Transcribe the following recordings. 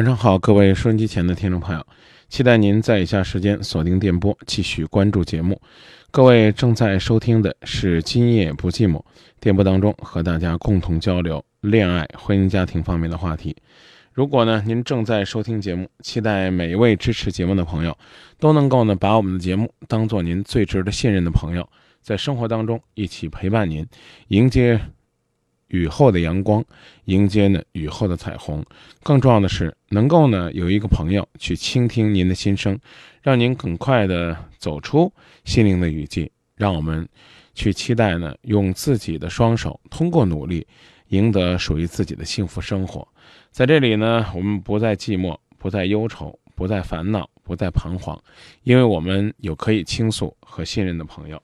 晚上好，各位收音机前的听众朋友，期待您在以下时间锁定电波，继续关注节目。各位正在收听的是《今夜不寂寞》电波当中和大家共同交流恋爱、婚姻、家庭方面的话题。如果呢您正在收听节目，期待每一位支持节目的朋友都能够呢把我们的节目当做您最值得信任的朋友，在生活当中一起陪伴您，迎接。雨后的阳光，迎接呢雨后的彩虹。更重要的是，能够呢有一个朋友去倾听您的心声，让您更快的走出心灵的雨季。让我们去期待呢，用自己的双手，通过努力，赢得属于自己的幸福生活。在这里呢，我们不再寂寞，不再忧愁，不再烦恼，不再彷徨，因为我们有可以倾诉和信任的朋友。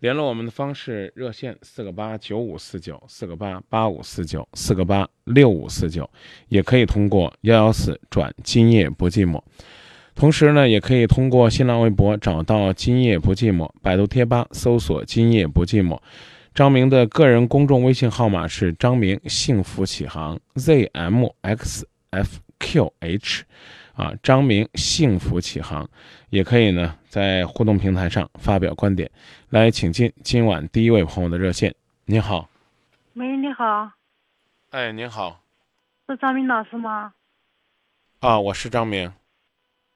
联络我们的方式：热线四个八九五四九，四个八八五四九，四个八六五四九，也可以通过幺幺四转今夜不寂寞。同时呢，也可以通过新浪微博找到今夜不寂寞，百度贴吧搜索今夜不寂寞。张明的个人公众微信号码是张明幸福启航 zmxfqh，啊，张明幸福启航，也可以呢在互动平台上发表观点。来，请进今晚第一位朋友的热线。你好，喂，你好，哎，您好，是张明老师吗？啊，我是张明。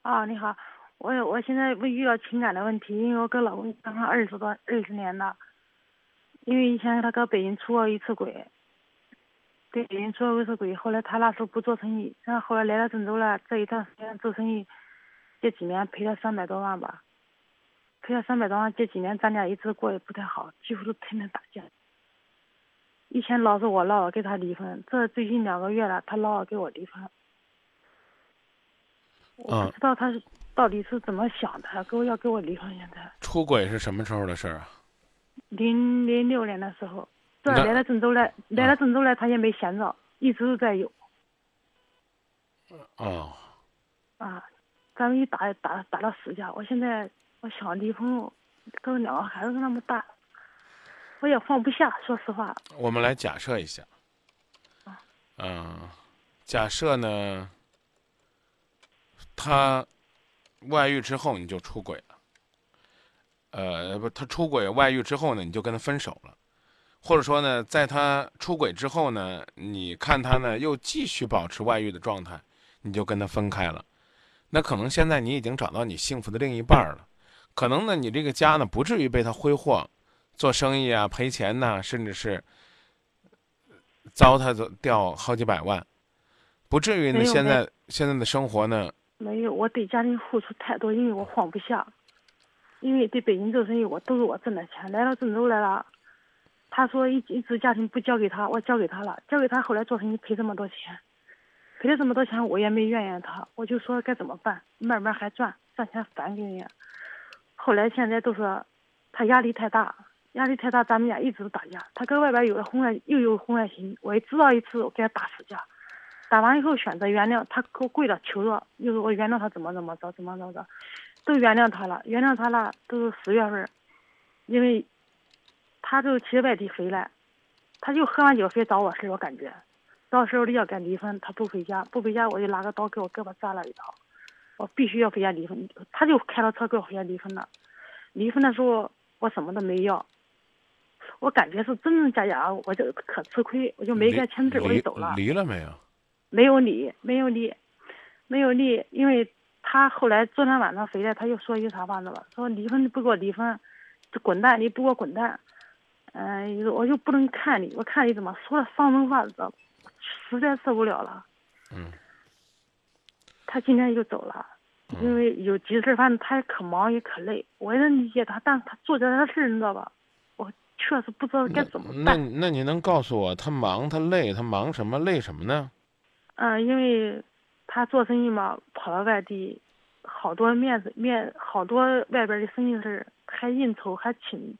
啊，你好，我我现在我遇到情感的问题，因为我跟老公刚刚二十多二十年了，因为以前他搁北京出过一次轨，对北京出过一次轨，后来他那时候不做生意，然后后来来到郑州了，这一段时间做生意，这几年赔了三百多万吧，赔了三百多万，这几年咱俩一直过得不太好，几乎都天天打架。以前老是我闹着跟他离婚，这最近两个月了，他闹着跟我离婚。我不知道他是到底是怎么想的，跟我要跟我离婚。现在出轨是什么时候的事儿啊？零零六年的时候，这那来了郑州来，来了郑州来，他也没闲着，一直都在有哦，啊。咱们一打打打到死架，我现在我想离婚，跟两个孩子那么大，我也放不下。说实话，我们来假设一下。嗯、假设呢，他外遇之后你就出轨了。呃，不，他出轨外遇之后呢，你就跟他分手了，或者说呢，在他出轨之后呢，你看他呢又继续保持外遇的状态，你就跟他分开了。那可能现在你已经找到你幸福的另一半了，可能呢，你这个家呢不至于被他挥霍，做生意啊赔钱呐、甚至是糟蹋掉好几百万，不至于呢现在现在的生活呢，没有，我对家庭付出太多，因为我放不下。因为对北京做生意，我都是我挣的钱，来到郑州来了。他说一一直家庭不交给他，我交给他了，交给他后来做生意赔这么多钱，赔了这么多钱，我也没怨言他，我就说该怎么办，慢慢还赚，赚钱返给你。后来现在都说他压力太大，压力太大，咱们俩一直都打架。他搁外边有了婚外又有婚外情，我一知道一次，我给他打死架。打完以后选择原谅，他给我跪着求着，就是我原谅他怎么怎么着，怎么怎么着，都原谅他了，原谅他了，都是十月份，因为他就去外地回来，他就喝完酒非找我事儿，我感觉，到时候要敢离婚，他不回家，不回家我就拿个刀给我胳膊扎了一刀，我必须要回家离婚。他就开着车给我回家离婚了。离婚的时候我什么都没要，我感觉是真真假假，我就可吃亏，我就没给签字，我就走了。离了没有？没有离，没有离，没有离，因为他后来昨天晚上回来，他又说一句啥话呢了？说离婚不给我离婚，就滚蛋，你不给我滚蛋。嗯，我就不能看你，我看你怎么说了伤人话，知道实在受不了了。嗯。他今天就走了，因为有急事，反正他也可忙也可累，我也能理解他，但是他做这些事儿，你知道吧？我确实不知道该怎么办。那那你能告诉我，他忙他累，他忙什么累什么呢？嗯，因为他做生意嘛，跑到外地，好多面子面，好多外边的生意事儿，还应酬，还请。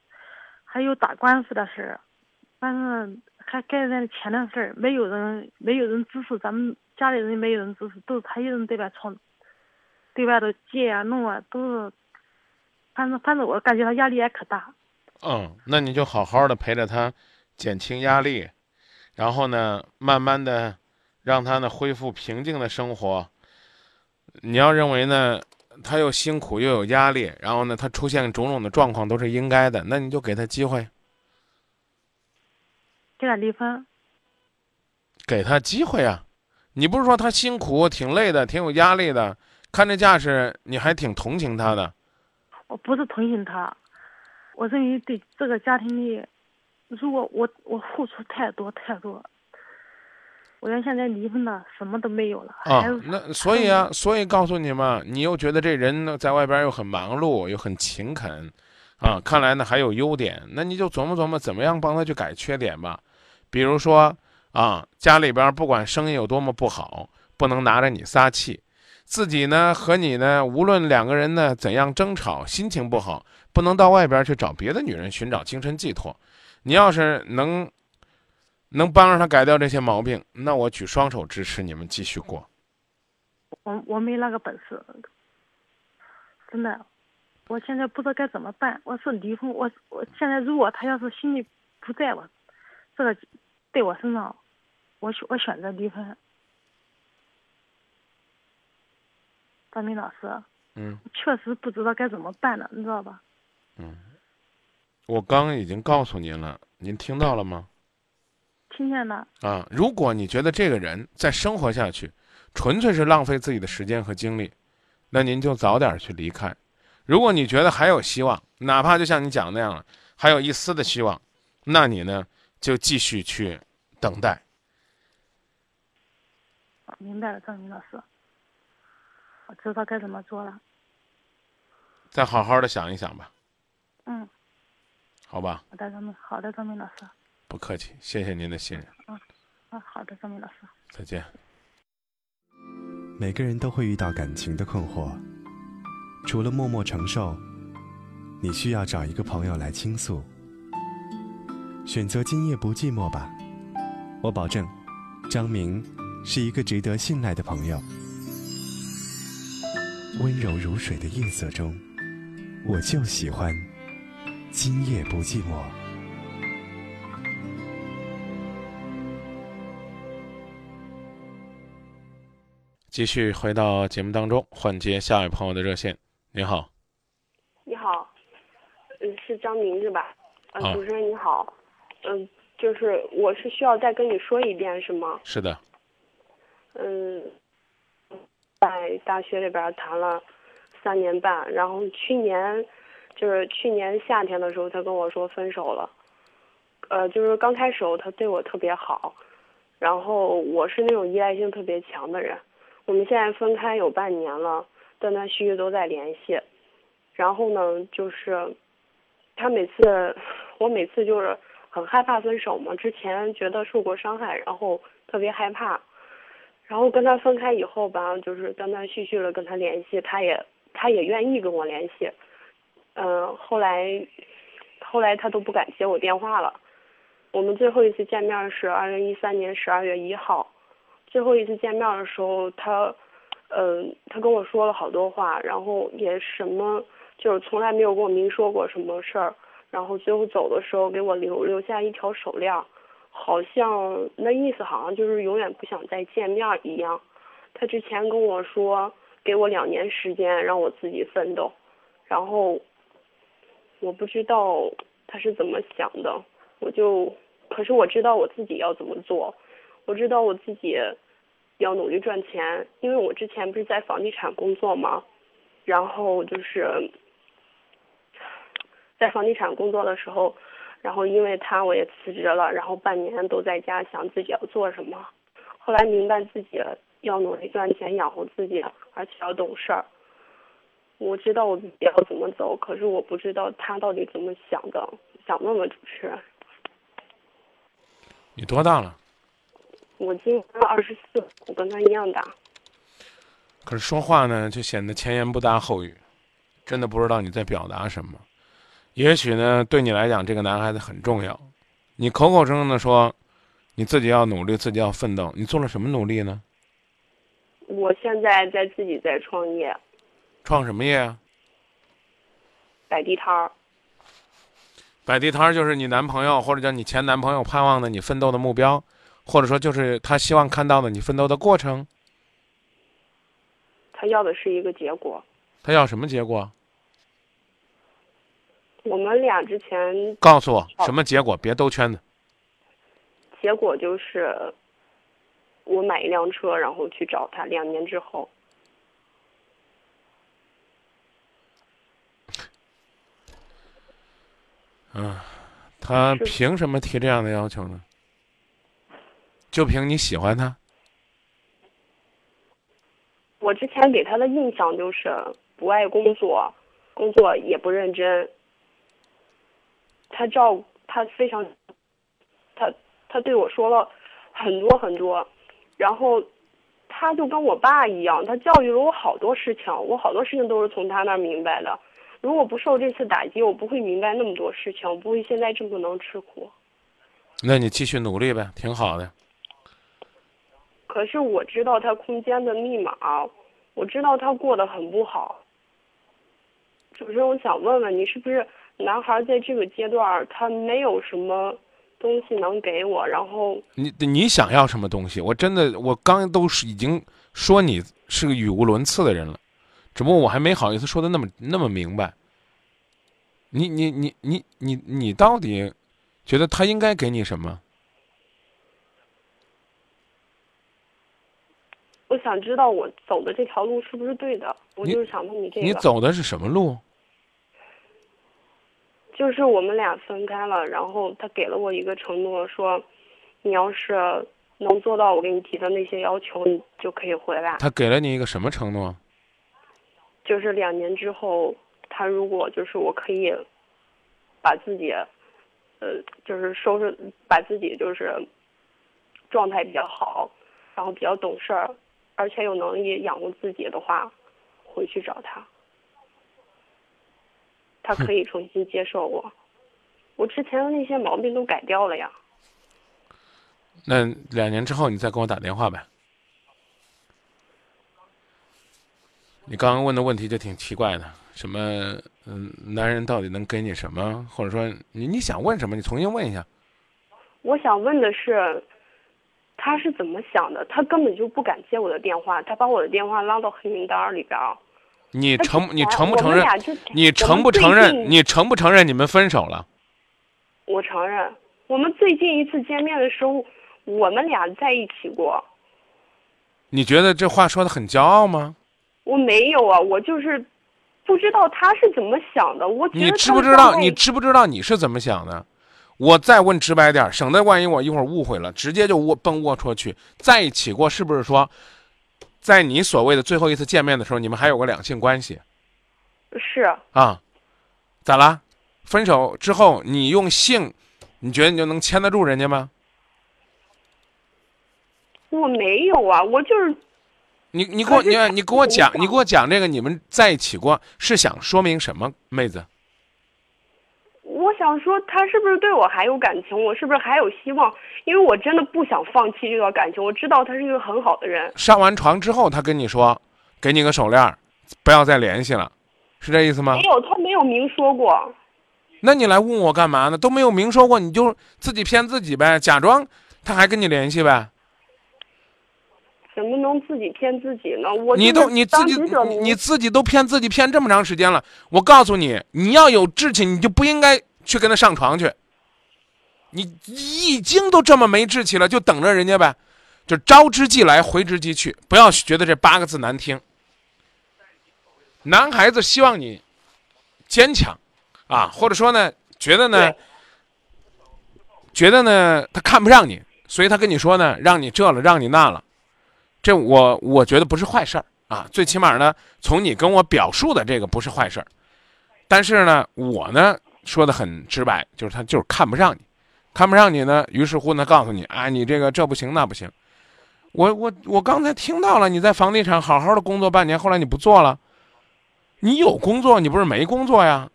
还有打官司的事儿，反正还该那钱的事儿，没有人没有人支持，咱们家里人没有人支持，都是他一人对外闯，对外头借啊弄啊，都是，反正反正我感觉他压力也可大。嗯，那你就好好的陪着他，减轻压力，然后呢，慢慢的让他呢恢复平静的生活。你要认为呢？他又辛苦又有压力，然后呢，他出现种种的状况都是应该的，那你就给他机会，给他离婚，给他机会啊！你不是说他辛苦、挺累的、挺有压力的，看这架势，你还挺同情他的。我不是同情他，我认为对这个家庭里，如果我我付出太多太多。我要现在离婚了，什么都没有了。啊，那所以啊，所以告诉你嘛，你又觉得这人呢，在外边又很忙碌，又很勤恳，啊，看来呢还有优点，那你就琢磨琢磨，怎么样帮他去改缺点吧。比如说啊，家里边不管生意有多么不好，不能拿着你撒气；自己呢和你呢，无论两个人呢怎样争吵，心情不好，不能到外边去找别的女人寻找精神寄托。你要是能。能帮着他改掉这些毛病，那我举双手支持你们继续过。我我没那个本事，真的，我现在不知道该怎么办。我是离婚，我我现在如果他要是心里不在我这个对我身上，我选我选择离婚。张明老师，嗯，确实不知道该怎么办了，你知道吧？嗯，我刚已经告诉您了，您听到了吗？听见了啊！如果你觉得这个人再生活下去，纯粹是浪费自己的时间和精力，那您就早点去离开。如果你觉得还有希望，哪怕就像你讲那样了，还有一丝的希望，那你呢就继续去等待。明白了，张明老师，我知道该怎么做了。再好好的想一想吧。嗯。好吧。好的，张明。好的，张明老师。不客气，谢谢您的信任。啊啊，好的，张明老师。再见。每个人都会遇到感情的困惑，除了默默承受，你需要找一个朋友来倾诉。选择今夜不寂寞吧，我保证，张明是一个值得信赖的朋友。温柔如水的夜色中，我就喜欢今夜不寂寞。继续回到节目当中，换接下一位朋友的热线。你好，你好，嗯，是张明是吧？啊，主持人你好，嗯，就是我是需要再跟你说一遍是吗？是的。嗯，在大学里边谈了三年半，然后去年就是去年夏天的时候，他跟我说分手了。呃，就是刚开始他对我特别好，然后我是那种依赖性特别强的人。我们现在分开有半年了，断断续续都在联系。然后呢，就是他每次，我每次就是很害怕分手嘛。之前觉得受过伤害，然后特别害怕。然后跟他分开以后吧，就是断断续续的跟他联系，他也他也愿意跟我联系。嗯，后来后来他都不敢接我电话了。我们最后一次见面是二零一三年十二月一号。最后一次见面的时候，他，嗯，他跟我说了好多话，然后也什么，就是从来没有跟我明说过什么事儿，然后最后走的时候给我留留下一条手链，好像那意思好像就是永远不想再见面一样。他之前跟我说，给我两年时间让我自己奋斗，然后我不知道他是怎么想的，我就可是我知道我自己要怎么做，我知道我自己要努力赚钱，因为我之前不是在房地产工作吗？然后就是在房地产工作的时候，然后因为他我也辞职了，然后半年都在家想自己要做什么，后来明白自己要努力赚钱养活自己，而且要懂事儿。我知道我自己要怎么走，可是我不知道他到底怎么想的，想问问主持人。你多大了？我今年二十四，我跟他一样大。可是说话呢，就显得前言不搭后语，真的不知道你在表达什么。也许呢，对你来讲，这个男孩子很重要。你口口声声的说，你自己要努力，自己要奋斗，你做了什么努力呢？我现在在自己在创业，创什么业啊？摆地摊儿。摆地摊儿就是你男朋友或者叫你前男朋友盼望的你奋斗的目标，或者说就是他希望看到的你奋斗的过程。他要的是一个结果。他要什么结果？我们俩之前告诉我什么结果？别兜圈子。结果就是我买一辆车，然后去找他。两年之后，嗯，他凭什么提这样的要求呢？就凭你喜欢他？我之前给他的印象就是不爱工作，工作也不认真。他照顾他非常，他他对我说了很多很多，然后他就跟我爸一样，他教育了我好多事情，我好多事情都是从他那儿明白的。如果不受这次打击，我不会明白那么多事情，我不会现在这么能吃苦。那你继续努力呗，挺好的。可是我知道他空间的密码，我知道他过得很不好。主持人，我想问问你，是不是男孩在这个阶段他没有什么东西能给我？然后你你想要什么东西？我真的，我刚都是已经说你是个语无伦次的人了，只不过我还没好意思说的那么那么明白。你你你你你你到底觉得他应该给你什么？我想知道我走的这条路是不是对的？我就是想问你这个。你走的是什么路？就是我们俩分开了，然后他给了我一个承诺，说你要是能做到我给你提的那些要求，你就可以回来。他给了你一个什么承诺？就是两年之后，他如果就是我可以把自己，呃，就是收拾，把自己就是状态比较好，然后比较懂事儿，而且有能力养活自己的话，回去找他，他可以重新接受我。我之前的那些毛病都改掉了呀。那两年之后你再给我打电话呗。你刚刚问的问题就挺奇怪的，什么嗯，男人到底能给你什么？或者说你你想问什么？你重新问一下。我想问的是，他是怎么想的？他根本就不敢接我的电话，他把我的电话拉到黑名单里边儿。你承你承不承认你承不承认？你承不承认你们分手了？我承认，我们最近一次见面的时候，我们俩在一起过。你觉得这话说的很骄傲吗？我没有啊，我就是不知道他是怎么想的。我觉得你知不知道？你知不知道你是怎么想的？我再问直白点儿，省得万一我一会儿误会了，直接就窝奔龌龊去。在一起过，是不是说，在你所谓的最后一次见面的时候，你们还有个两性关系是啊？咋啦？分手之后，你用性，你觉得你就能牵得住人家吗？我没有啊，我就是你你给我你你给我讲你给我讲这个，你们在一起过是想说明什么，妹子？我想说，他是不是对我还有感情？我是不是还有希望？因为我真的不想放弃这段感情。我知道他是一个很好的人。上完床之后，他跟你说，给你个手链，不要再联系了，是这意思吗没？有，他没有明说过。那你来问我干嘛呢？都没有明说过，你就自己骗自己呗，假装他还跟你联系呗。怎么能自己骗自己呢？我你都你自己你自己都骗自己骗这么长时间了，我告诉你，你要有志气，你就不应该去跟他上床去。你已经都这么没志气了，就等着人家呗，就招之即来，回之即去，不要觉得这八个字难听。男孩子希望你坚强啊，或者说呢，觉得呢，觉得呢他看不上你，所以他跟你说呢，让你这了，让你那了。这我我觉得不是坏事儿啊，最起码呢，从你跟我表述的这个不是坏事儿。但是呢，我呢说的很直白，就是他就是看不上你，看不上你呢，于是乎呢告诉你，啊，你这个这不行那不行。我我我刚才听到了你在房地产好好的工作半年，后来你不做了，你有工作，你不是没工作呀？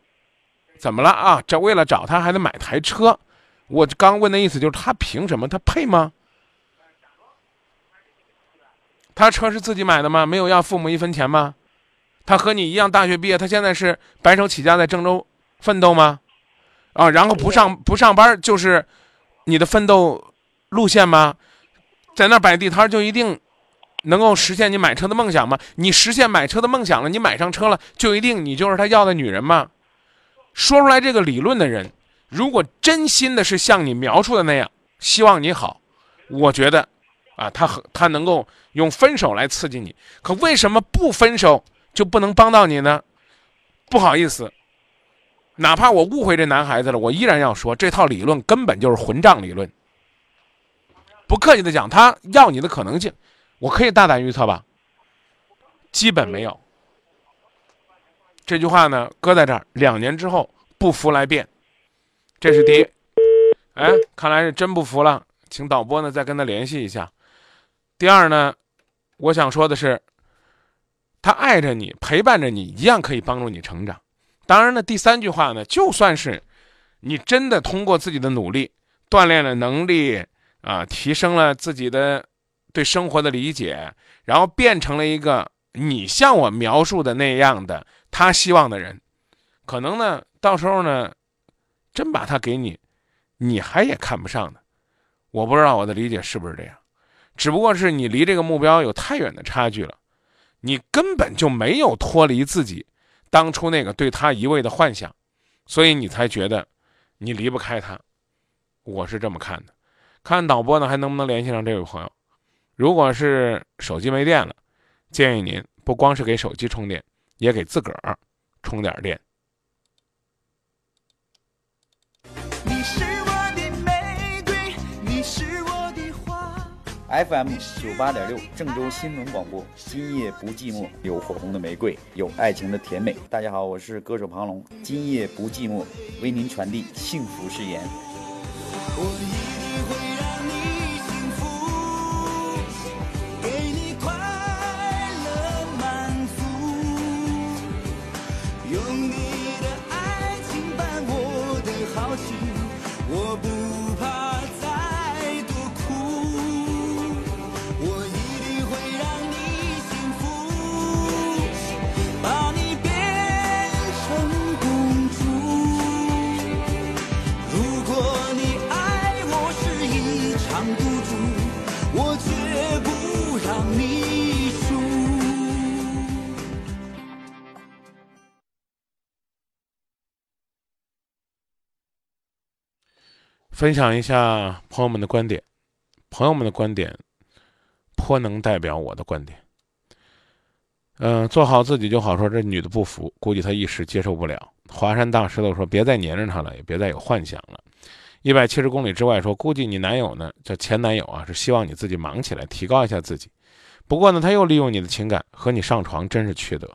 怎么了啊？这为了找他还得买台车，我刚问的意思就是他凭什么？他配吗？他车是自己买的吗？没有要父母一分钱吗？他和你一样大学毕业，他现在是白手起家在郑州奋斗吗？啊，然后不上不上班就是你的奋斗路线吗？在那儿摆地摊就一定能够实现你买车的梦想吗？你实现买车的梦想了，你买上车了，就一定你就是他要的女人吗？说出来这个理论的人，如果真心的是像你描述的那样，希望你好，我觉得，啊，他很他能够用分手来刺激你。可为什么不分手就不能帮到你呢？不好意思，哪怕我误会这男孩子了，我依然要说，这套理论根本就是混账理论。不客气的讲，他要你的可能性，我可以大胆预测吧，基本没有。这句话呢，搁在这儿，两年之后不服来辩，这是第一。哎，看来是真不服了，请导播呢再跟他联系一下。第二呢，我想说的是，他爱着你，陪伴着你，一样可以帮助你成长。当然呢，第三句话呢，就算是你真的通过自己的努力锻炼了能力啊，提升了自己的对生活的理解，然后变成了一个你像我描述的那样的他希望的人，可能呢，到时候呢，真把他给你，你还也看不上呢。我不知道我的理解是不是这样，只不过是你离这个目标有太远的差距了，你根本就没有脱离自己当初那个对他一味的幻想，所以你才觉得你离不开他。我是这么看的，看导播呢还能不能联系上这位朋友。如果是手机没电了，建议您不光是给手机充电，也给自个儿充点电。FM 九八点六郑州新闻广播，今夜不寂寞，有火红的玫瑰，有爱情的甜美。大家好，我是歌手庞龙，今夜不寂寞，为您传递幸福誓言。分享一下朋友们的观点，朋友们的观点颇能代表我的观点。嗯、做好自己就好说。这女的不服，估计她一时接受不了。华山大石头说：“别再黏着她了，也别再有幻想了。”一百七十公里之外说：“估计你男友呢，叫前男友啊，是希望你自己忙起来，提高一下自己。不过呢，他又利用你的情感和你上床，真是缺德。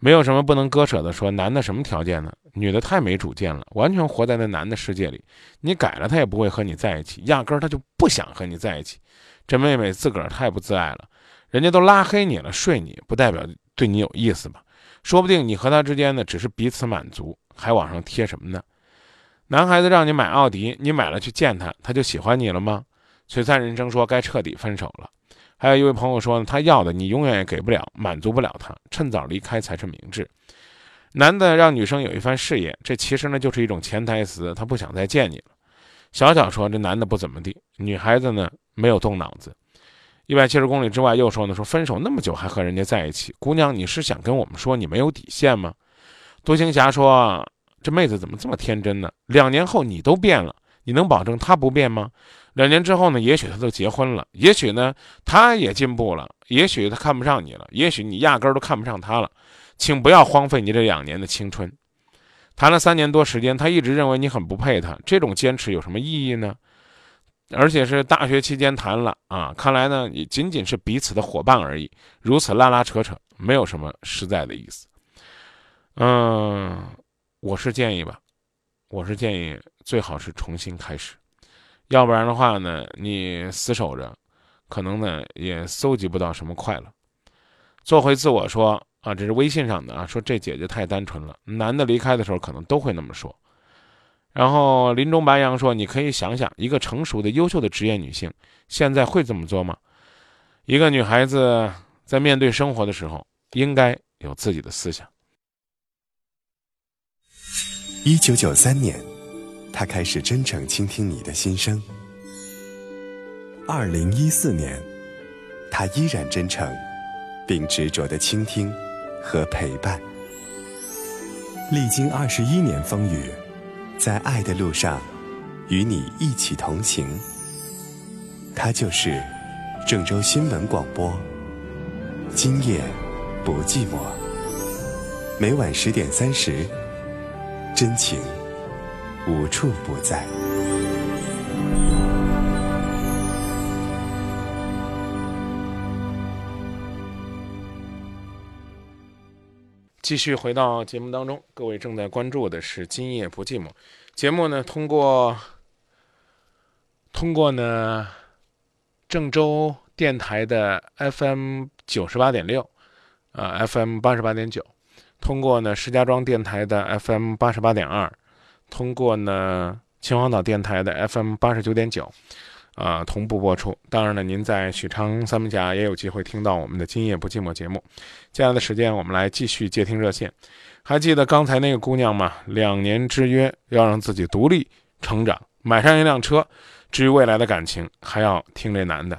没有什么不能割舍的。说男的什么条件呢？女的太没主见了，完全活在那男的世界里。你改了，他也不会和你在一起，压根儿他就不想和你在一起。这妹妹自个儿太不自爱了，人家都拉黑你了，睡你不代表对你有意思吧？说不定你和他之间呢，只是彼此满足，还往上贴什么呢？男孩子让你买奥迪，你买了去见他，他就喜欢你了吗？璀璨人生说该彻底分手了。还有一位朋友说呢，他要的你永远也给不了，满足不了他，趁早离开才是明智。男的让女生有一番事业，这其实呢就是一种潜台词，他不想再见你了。小小说这男的不怎么地，女孩子呢没有动脑子。一百七十公里之外又说呢，说分手那么久还和人家在一起，姑娘，你是想跟我们说你没有底线吗？独行侠说，这妹子怎么这么天真呢？两年后你都变了，你能保证她不变吗？两年之后呢，也许她都结婚了，也许呢，她也进步了，也许她看不上你了，也许你压根儿都看不上她了，请不要荒废你这两年的青春。谈了三年多时间，他一直认为你很不配他，这种坚持有什么意义呢？而且是大学期间谈了啊，看来呢也仅仅是彼此的伙伴而已，如此拉拉扯扯，没有什么实在的意思。嗯，我是建议吧，我是建议最好是重新开始，要不然的话呢，你死守着，可能呢也搜集不到什么快乐。做回自我说。啊，这是微信上的啊，说这姐姐太单纯了，男的离开的时候可能都会那么说。然后林中白杨说，你可以想想，一个成熟的、优秀的职业女性，现在会这么做吗？一个女孩子在面对生活的时候，应该有自己的思想。一九九三年，他开始真诚倾听你的心声。二零一四年，他依然真诚，并执着的倾听。和陪伴，历经二十一年风雨，在爱的路上，与你一起同行。他就是郑州新闻广播，今夜不寂寞。每晚十点三十，真情无处不在。继续回到节目当中，各位正在关注的是《今夜不寂寞》节目呢。通过通过呢郑州电台的 FM 九十八点六，啊 FM 八十八点九，通过呢石家庄电台的 FM 八十八点二，通过呢秦皇岛电台的 FM 八十九点九。啊，同步播出。当然了，您在许昌三门峡也有机会听到我们的《今夜不寂寞》节目。接下来的时间，我们来继续接听热线。还记得刚才那个姑娘吗？两年之约，要让自己独立成长，买上一辆车。至于未来的感情，还要听这男的。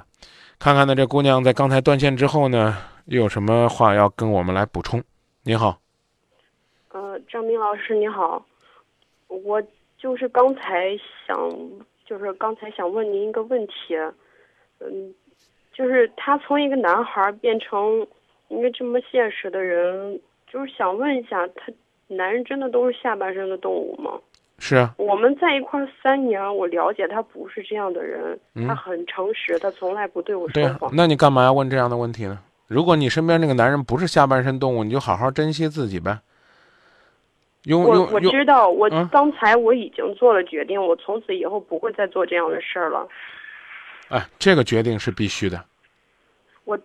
看看呢，这姑娘在刚才断线之后呢，又有什么话要跟我们来补充？你好，呃，张明老师你好，我就是刚才想。就是刚才想问您一个问题，嗯，就是他从一个男孩变成一个这么现实的人，就是想问一下，他男人真的都是下半身的动物吗？是啊。我们在一块三年，我了解他不是这样的人，他很诚实，他从来不对我说谎。那你干嘛要问这样的问题呢？如果你身边那个男人不是下半身动物，你就好好珍惜自己呗。我我知道，我刚才我已经做了决定，我从此以后不会再做这样的事儿了。哎，这个决定是必须的。我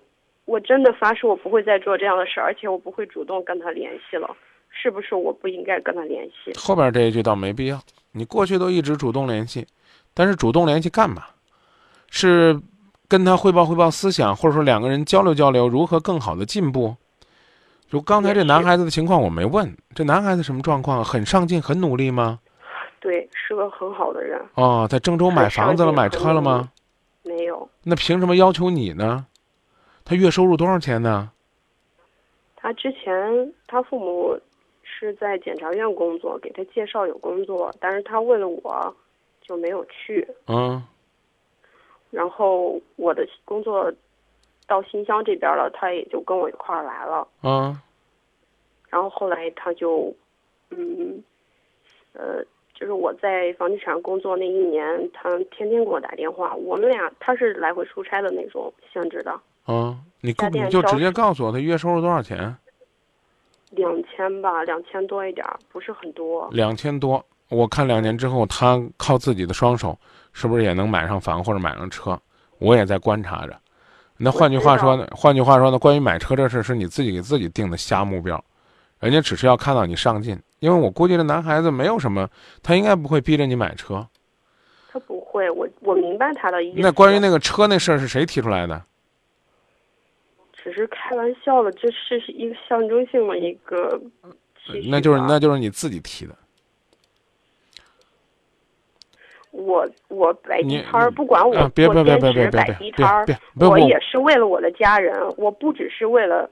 我真的发誓，我不会再做这样的事儿，而且我不会主动跟他联系了。是不是我不应该跟他联系？后边这一句倒没必要。你过去都一直主动联系，但是主动联系干嘛？是跟他汇报汇报思想，或者说两个人交流交流如何更好的进步？就刚才这男孩子的情况，我没问。这男孩子什么状况？很上进，很努力吗？对，是个很好的人。哦，在郑州买房子了，买车了吗？没有。那凭什么要求你呢？他月收入多少钱呢？他之前他父母是在检察院工作，给他介绍有工作，但是他为了我，就没有去。嗯。然后我的工作。到新乡这边了，他也就跟我一块儿来了。嗯。然后后来他就，嗯，呃，就是我在房地产工作那一年，他天天给我打电话。我们俩他是来回出差的那种性质的。嗯，你你就直接告诉我他月收入多少钱？两千吧，两千多一点，不是很多。两千多，我看两年之后他靠自己的双手，是不是也能买上房或者买上车？我也在观察着。那换句话说呢？换句话说呢？关于买车这事，是你自己给自己定的瞎目标，人家只是要看到你上进。因为我估计这男孩子没有什么，他应该不会逼着你买车。他不会，我我明白他的意思。那关于那个车那事儿是谁提出来的？只是开玩笑的，这是一个象征性的一个。那就是那就是你自己提的。我我摆地摊儿，不管我啊别做兼别别别别职摆地摊儿我我也是为了我的家人，我不只是为了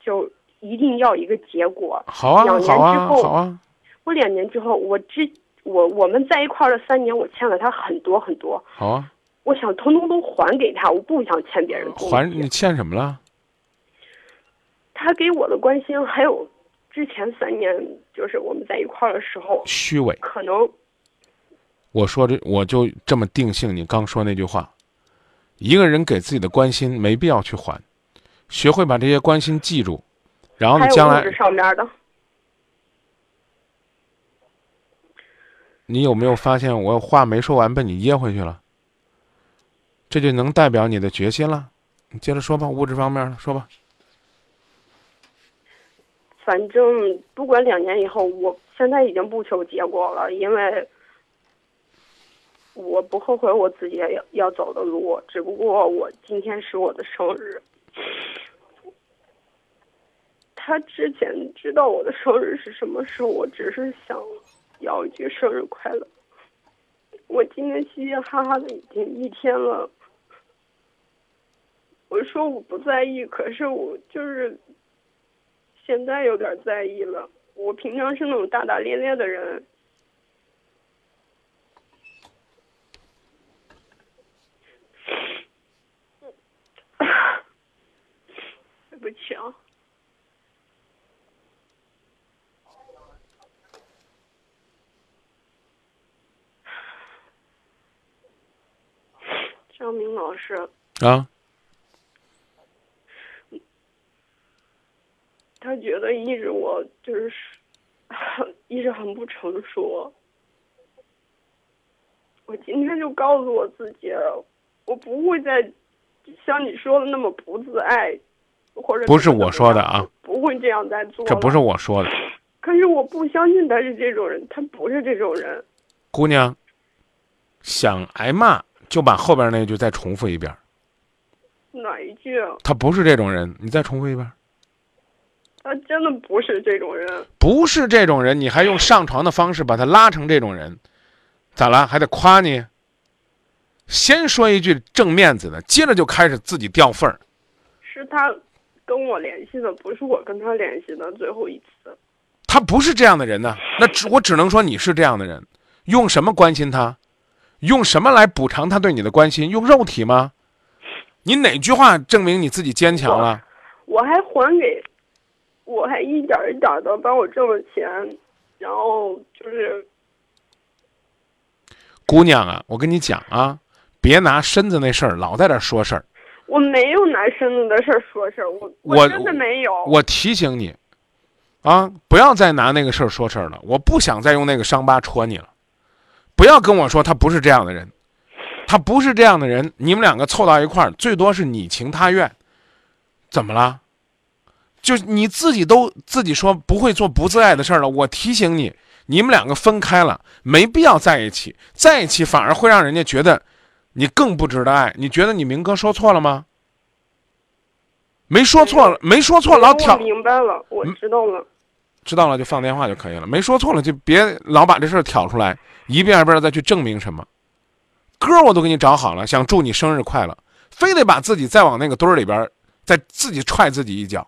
就一定要一个结果。好啊两年好啊之后好啊，我两年之后，我之我我们在一块儿的三年，我欠了他很多很多，好啊，我想通通都还给他，我不想欠别人。还你欠什么了？他给我的关心，还有之前三年，就是我们在一块儿的时候，虚伪。可能我说这我就这么定性你刚说那句话，一个人给自己的关心没必要去还，学会把这些关心记住，然后呢，将来上面的，你有没有发现我话没说完被你噎回去了？这就能代表你的决心了。你接着说吧，物质方面的说吧。反正不管两年以后，我现在已经不求结果了，因为我不后悔我自己要要走的路，只不过我今天是我的生日。他之前知道我的生日是什么时候，我只是想要一句生日快乐。我今天嘻嘻哈哈的已经一天了，我说我不在意，可是我就是现在有点在意了。我平常是那种大大咧咧的人，对不起啊。张明老师，啊，他觉得一直我就是 一直很不成熟。我今天就告诉我自己，我不会再像你说的那么不自爱，或者不是我说的啊，不会这样再做。这不是。我说的，可是我不相信他是这种人，他不是这种人。姑娘，想挨骂就把后边那句再重复一遍。哪一句啊？他不是这种人，你再重复一遍。他真的不是这种人。不是这种人，你还用上床的方式把他拉成这种人，咋了？还得夸你？先说一句正面子的，接着就开始自己掉份儿。是他跟我联系的，不是我跟他联系的。最后一次，他不是这样的人呢，那只我只能说你是这样的人。用什么关心他？用什么来补偿他对你的关心？用肉体吗？你哪句话证明你自己坚强了？我还还给，我还一点一点的帮我挣了钱，然后就是姑娘啊，我跟你讲啊，别拿身子那事儿老在这儿说事儿。我没有拿身子的事儿说事儿，我我真的没有。我提醒你，啊，不要再拿那个事儿说事儿了。我不想再用那个伤疤戳你了。不要跟我说他不是这样的人，他不是这样的人。你们两个凑到一块儿，最多是你情他愿，怎么了？就你自己都自己说不会做不自爱的事儿了。我提醒你，你们两个分开了，没必要在一起，在一起反而会让人家觉得你更不值得爱。你觉得你明哥说错了吗？没说错了，没说错，老我挑明白了，我知道了。知道了就放电话就可以了，没说错了就别老把这事儿挑出来，一遍一遍的再去证明什么。歌我都给你找好了，想祝你生日快乐，非得把自己再往那个堆儿里边儿，再自己踹自己一脚。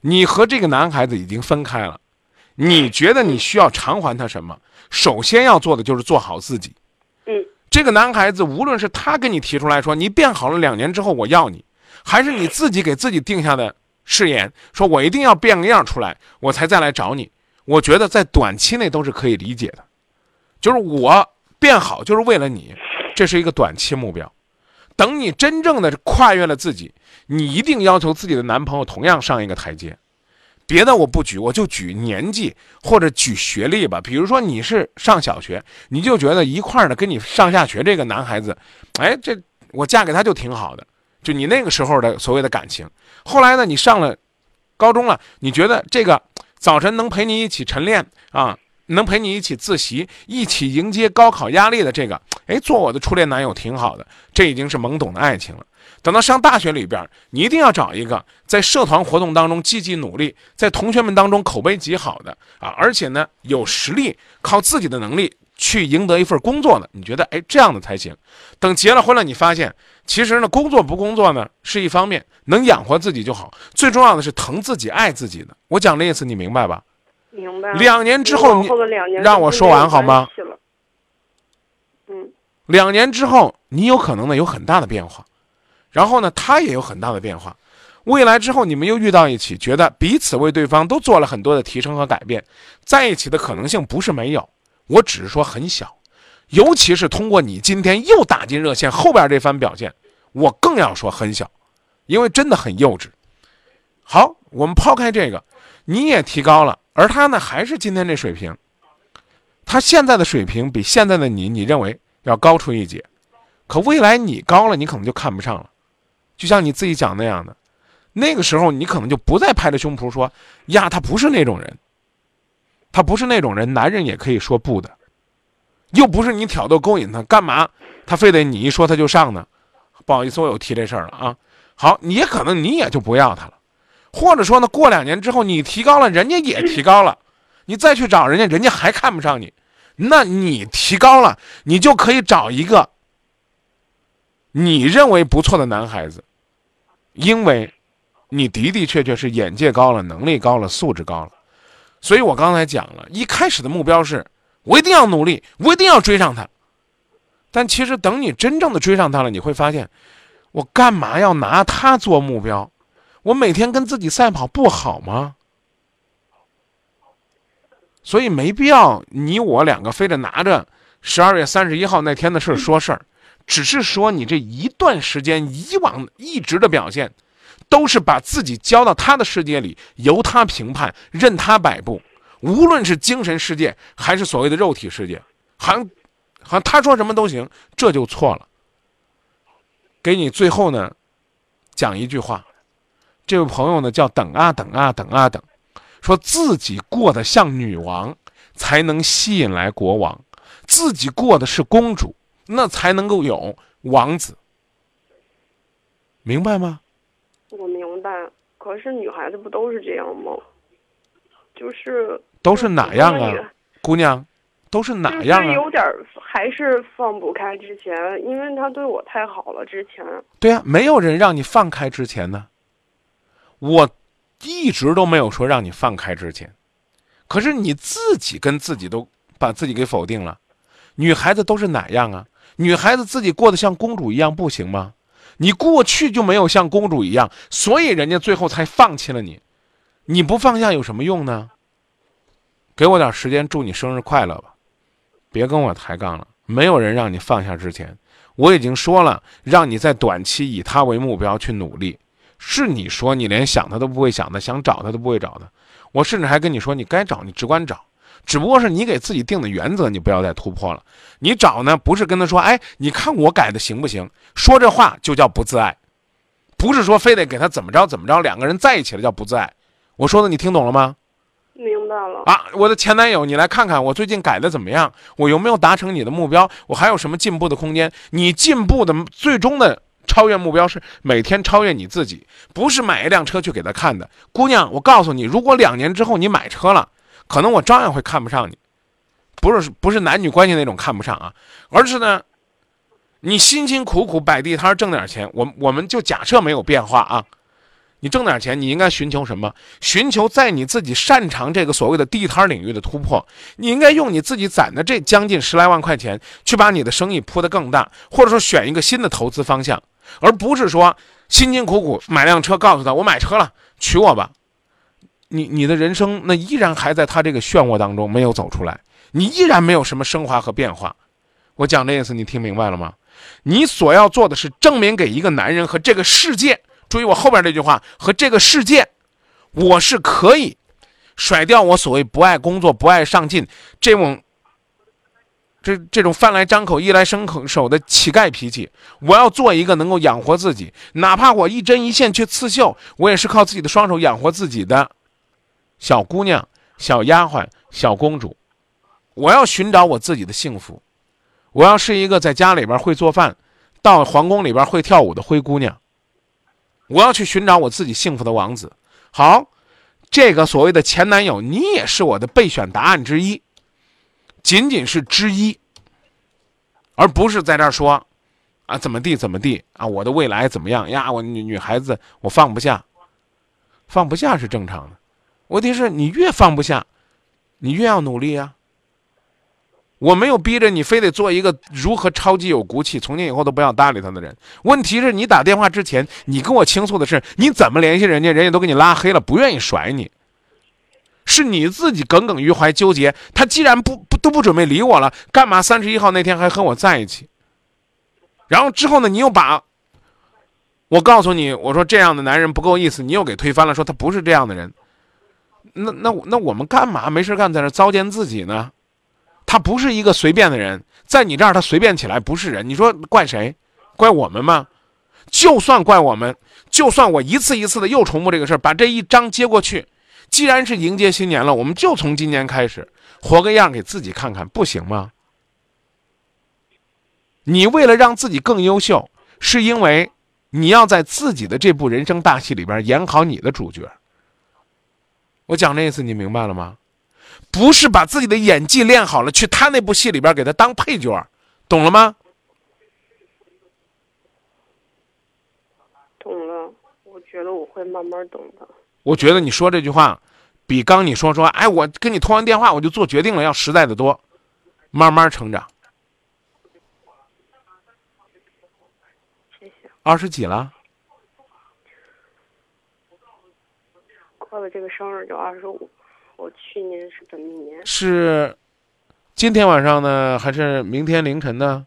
你和这个男孩子已经分开了，你觉得你需要偿还他什么？首先要做的就是做好自己。这个男孩子无论是他跟你提出来说你变好了，两年之后我要你，还是你自己给自己定下的誓言，说我一定要变个样出来，我才再来找你。我觉得在短期内都是可以理解的，就是我变好就是为了你，这是一个短期目标。等你真正的跨越了自己，你一定要求自己的男朋友同样上一个台阶。别的我不举，我就举年纪或者举学历吧。比如说你是上小学，你就觉得一块儿的跟你上下学这个男孩子，哎，这我嫁给他就挺好的。就你那个时候的所谓的感情，后来呢，你上了高中了，你觉得这个早晨能陪你一起晨练啊，能陪你一起自习，一起迎接高考压力的这个，哎，做我的初恋男友挺好的，这已经是懵懂的爱情了。等到上大学里边，你一定要找一个在社团活动当中积极努力，在同学们当中口碑极好的啊，而且呢有实力，靠自己的能力去赢得一份工作的？你觉得哎这样的才行。等结了婚了，你发现其实呢工作不工作呢是一方面，能养活自己就好。最重要的是疼自己、爱自己的。我讲的意思你明白吧？明白。两年之后你让我说完好吗？嗯，两年之后，你有可能呢有很大的变化，然后呢，他也有很大的变化。未来之后，你们又遇到一起，觉得彼此为对方都做了很多的提升和改变，在一起的可能性不是没有，我只是说很小。尤其是通过你今天又打进热线后边这番表现，我更要说很小，因为真的很幼稚。好，我们抛开这个，你也提高了，而他呢还是今天这水平。他现在的水平比现在的你，你认为要高出一截，可未来你高了，你可能就看不上了。就像你自己讲那样的，那个时候你可能就不再拍着胸脯说呀，他不是那种人，他不是那种人，男人也可以说不的，又不是你挑逗勾引他，干嘛？他非得你一说他就上呢？不好意思，我有提这事儿了啊。好，你也可能你也就不要他了，或者说呢，过两年之后你提高了，人家也提高了，你再去找人家，人家还看不上你，那你提高了，你就可以找一个你认为不错的男孩子，因为你的的确确是眼界高了，能力高了，素质高了。所以我刚才讲了，一开始的目标是我一定要努力，我一定要追上他。但其实等你真正的追上他了，你会发现，我干嘛要拿他做目标？我每天跟自己赛跑不好吗？所以没必要你我两个非得拿着十二月三十一号那天的事儿说事儿，只是说你这一段时间以往一直的表现，都是把自己交到他的世界里，由他评判，任他摆布。无论是精神世界还是所谓的肉体世界，好像好像他说什么都行，这就错了。给你最后呢，讲一句话，这位朋友呢叫等啊等啊等啊等，说自己过得像女王，才能吸引来国王；自己过的是公主，那才能够有王子。明白吗？我明白。可是女孩子不都是这样吗？就是都是哪样啊，姑娘？都是哪样啊？就是有点儿还是放不开之前，因为他对我太好了。之前对啊，没有人让你放开之前呢。我一直都没有说让你放开之前，可是你自己跟自己都把自己给否定了。女孩子都是哪样啊？女孩子自己过得像公主一样不行吗？你过去就没有像公主一样，所以人家最后才放弃了你。你不放下有什么用呢？给我点时间，祝你生日快乐吧。别跟我抬杠了，没有人让你放下之前，我已经说了，让你在短期以他为目标去努力。是你说你连想他都不会想的，想找他都不会找的。我甚至还跟你说，你该找你只管找，只不过是你给自己定的原则，你不要再突破了。你找呢，不是跟他说，哎，你看我改的行不行？说这话就叫不自爱，不是说非得给他怎么着怎么着，两个人在一起了叫不自爱。我说的你听懂了吗？明白了。啊，我的前男友，你来看看我最近改的怎么样？我有没有达成你的目标？我还有什么进步的空间？你进步的最终的超越目标是每天超越你自己，不是买一辆车去给他看的。姑娘，我告诉你，如果两年之后你买车了，可能我照样会看不上你，不是不是男女关系那种看不上啊，而是呢，你辛辛苦苦摆地摊挣点钱，我我们就假设没有变化啊。你挣点钱，你应该寻求什么？寻求在你自己擅长这个所谓的地摊领域的突破。你应该用你自己攒的这将近十来万块钱，去把你的生意铺得更大，或者说选一个新的投资方向，而不是说辛辛苦苦买辆车，告诉他我买车了，娶我吧。你你的人生那依然还在他这个漩涡当中没有走出来，你依然没有什么升华和变化。我讲这意思，你听明白了吗？你所要做的是证明给一个男人和这个世界。注意我后边这句话和这个世界，我是可以甩掉我所谓不爱工作、不爱上进这种这这种饭来张口、衣来伸手的乞丐脾气。我要做一个能够养活自己，哪怕我一针一线去刺绣，我也是靠自己的双手养活自己的小姑娘、小丫鬟、小公主。我要寻找我自己的幸福，我要是一个在家里边会做饭，到皇宫里边会跳舞的灰姑娘。我要去寻找我自己幸福的王子。好，这个所谓的前男友，你也是我的备选答案之一。仅仅是之一，而不是在这儿说，啊怎么地怎么地啊，我的未来怎么样呀？我女女孩子我放不下，放不下是正常的，问题是你越放不下，你越要努力呀。我没有逼着你非得做一个如何超级有骨气，从今以后都不要搭理他的人。问题是你打电话之前，你跟我倾诉的是你怎么联系人家，人家都给你拉黑了，不愿意甩你。是你自己耿耿于怀、纠结。他既然不不都不准备理我了，干嘛三十一号那天还和我在一起？然后之后呢，你又把我告诉你，我说这样的男人不够意思，你又给推翻了，说他不是这样的人。那那那我们干嘛没事干在那糟践自己呢？他不是一个随便的人，在你这儿他随便起来不是人，你说怪谁？怪我们吗？就算怪我们，就算我一次一次的又重复这个事儿，把这一章接过去。既然是迎接新年了，我们就从今年开始活个样给自己看看，不行吗？你为了让自己更优秀，是因为你要在自己的这部人生大戏里边演好你的主角。我讲这意思，你明白了吗？不是把自己的演技练好了，去他那部戏里边给他当配角，懂了吗？懂了，我觉得我会慢慢懂的。我觉得你说这句话，比刚你说说，哎，我跟你通完电话我就做决定了，要实在的多。慢慢成长。谢谢。二十几了？过的这个生日就二十五，我去年是本命年。是今天晚上呢，还是明天凌晨呢？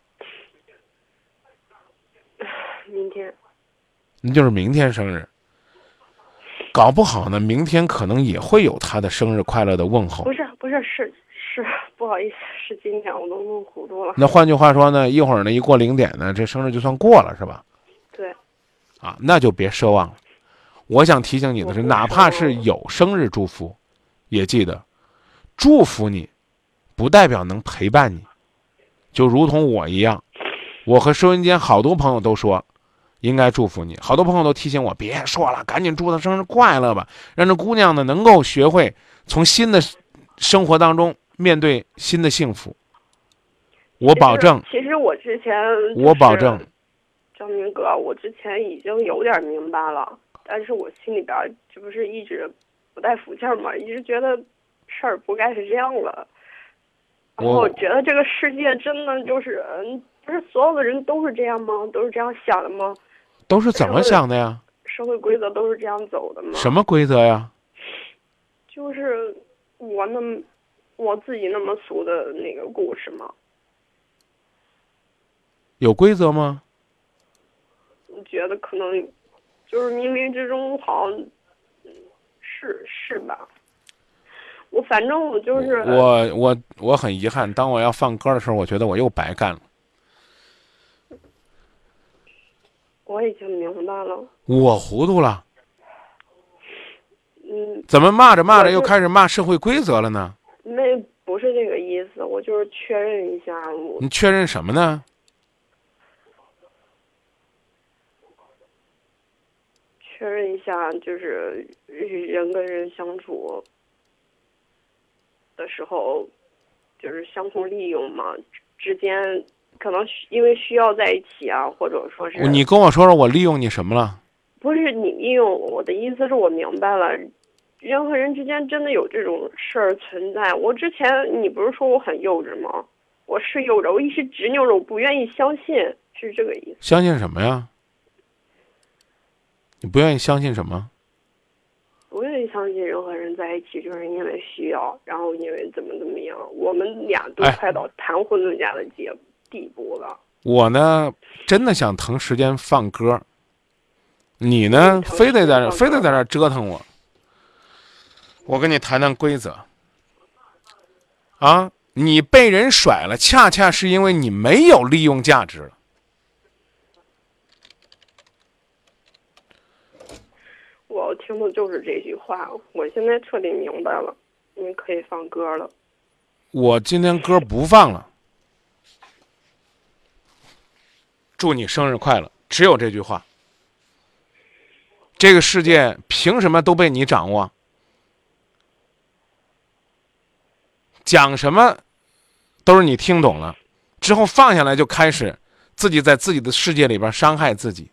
明天。那就是明天生日。搞不好呢，明天可能也会有他的生日快乐的问候。不是不是是是，不好意思，是今天我都弄糊涂了。那换句话说呢，一会儿呢一过零点呢，这生日就算过了，是吧？对。啊，那就别奢望了。我想提醒你的是，哪怕是有生日祝福，也记得，祝福你，不代表能陪伴你。就如同我一样，我和收音间好多朋友都说。应该祝福你，好多朋友都提醒我别说了，赶紧祝她生日快乐吧，让这姑娘呢能够学会从新的生活当中面对新的幸福。我保证。其实我之前，我保证，张明哥，我之前已经有点明白了，但是我心里边这不是一直不太服气嘛，一直觉得事儿不该是这样了。然后我觉得这个世界真的就是，不是所有的人都是这样吗？都是这样想的吗？都是怎么想的呀？社会规则都是这样走的吗？什么规则呀？就是我那么我自己那么俗的那个故事吗？有规则吗？我觉得可能就是冥冥之中好像是是吧？我反正我就是我我我很遗憾，当我要放歌的时候，我觉得我又白干了。我已经明白了。我糊涂了。嗯。怎么骂着骂着又开始骂社会规则了呢？那不是这个意思，我就是确认一下。我你确认什么呢？确认一下，就是人跟人相处的时候，就是相互利用嘛，之间。可能因为需要在一起啊，或者说是你跟我说说，我利用你什么了？不是你利用我的意思是我明白了，人和人之间真的有这种事儿存在。我之前你不是说我很幼稚吗？我是幼稚，我一直执拗着，我不愿意相信，是这个意思。相信什么呀？你不愿意相信什么？不愿意相信任何人在一起就是因为需要，然后因为怎么怎么样，我们俩都快到谈婚论嫁的阶地步了。我呢，真的想腾时间放歌。你呢，非得在这，非得在这折腾我。我跟你谈谈规则。啊，你被人甩了，恰恰是因为你没有利用价值了。我听的就是这句话，我现在彻底明白了。你可以放歌了。我今天歌不放了。祝你生日快乐！只有这句话。这个世界凭什么都被你掌握？讲什么都是你听懂了，之后放下来就开始自己在自己的世界里边伤害自己。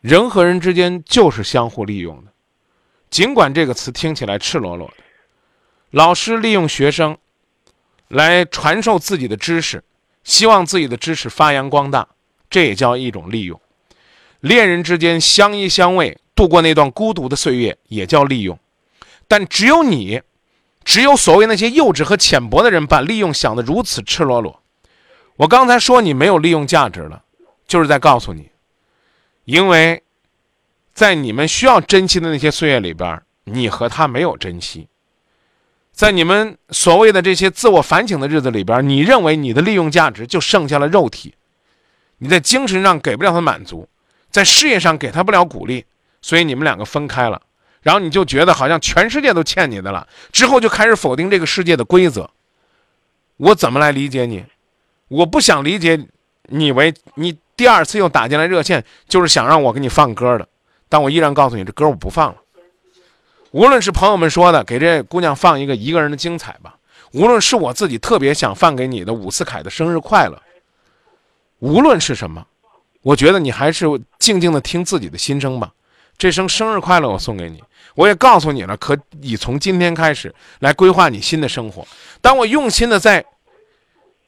人和人之间就是相互利用的，尽管这个词听起来赤裸裸的，老师利用学生来传授自己的知识，希望自己的知识发扬光大，这也叫一种利用。恋人之间相依相偎，度过那段孤独的岁月，也叫利用。但只有你，只有所谓那些幼稚和浅薄的人，把利用想得如此赤裸裸。我刚才说你没有利用价值了，就是在告诉你，因为在你们需要珍惜的那些岁月里边，你和他没有珍惜。在你们所谓的这些自我反省的日子里边，你认为你的利用价值就剩下了肉体，你在精神上给不了他满足。在事业上给他不了鼓励，所以你们两个分开了，然后你就觉得好像全世界都欠你的了，之后就开始否定这个世界的规则。我怎么来理解你？我不想理解你为你第二次又打进来热线，就是想让我给你放歌的，但我依然告诉你，这歌我不放了。无论是朋友们说的给这姑娘放一个一个人的精彩吧，无论是我自己特别想放给你的伍思凯的生日快乐，无论是什么。我觉得你还是静静的听自己的心声吧。这声生日快乐我送给你，我也告诉你了，可以从今天开始来规划你新的生活。当我用心的在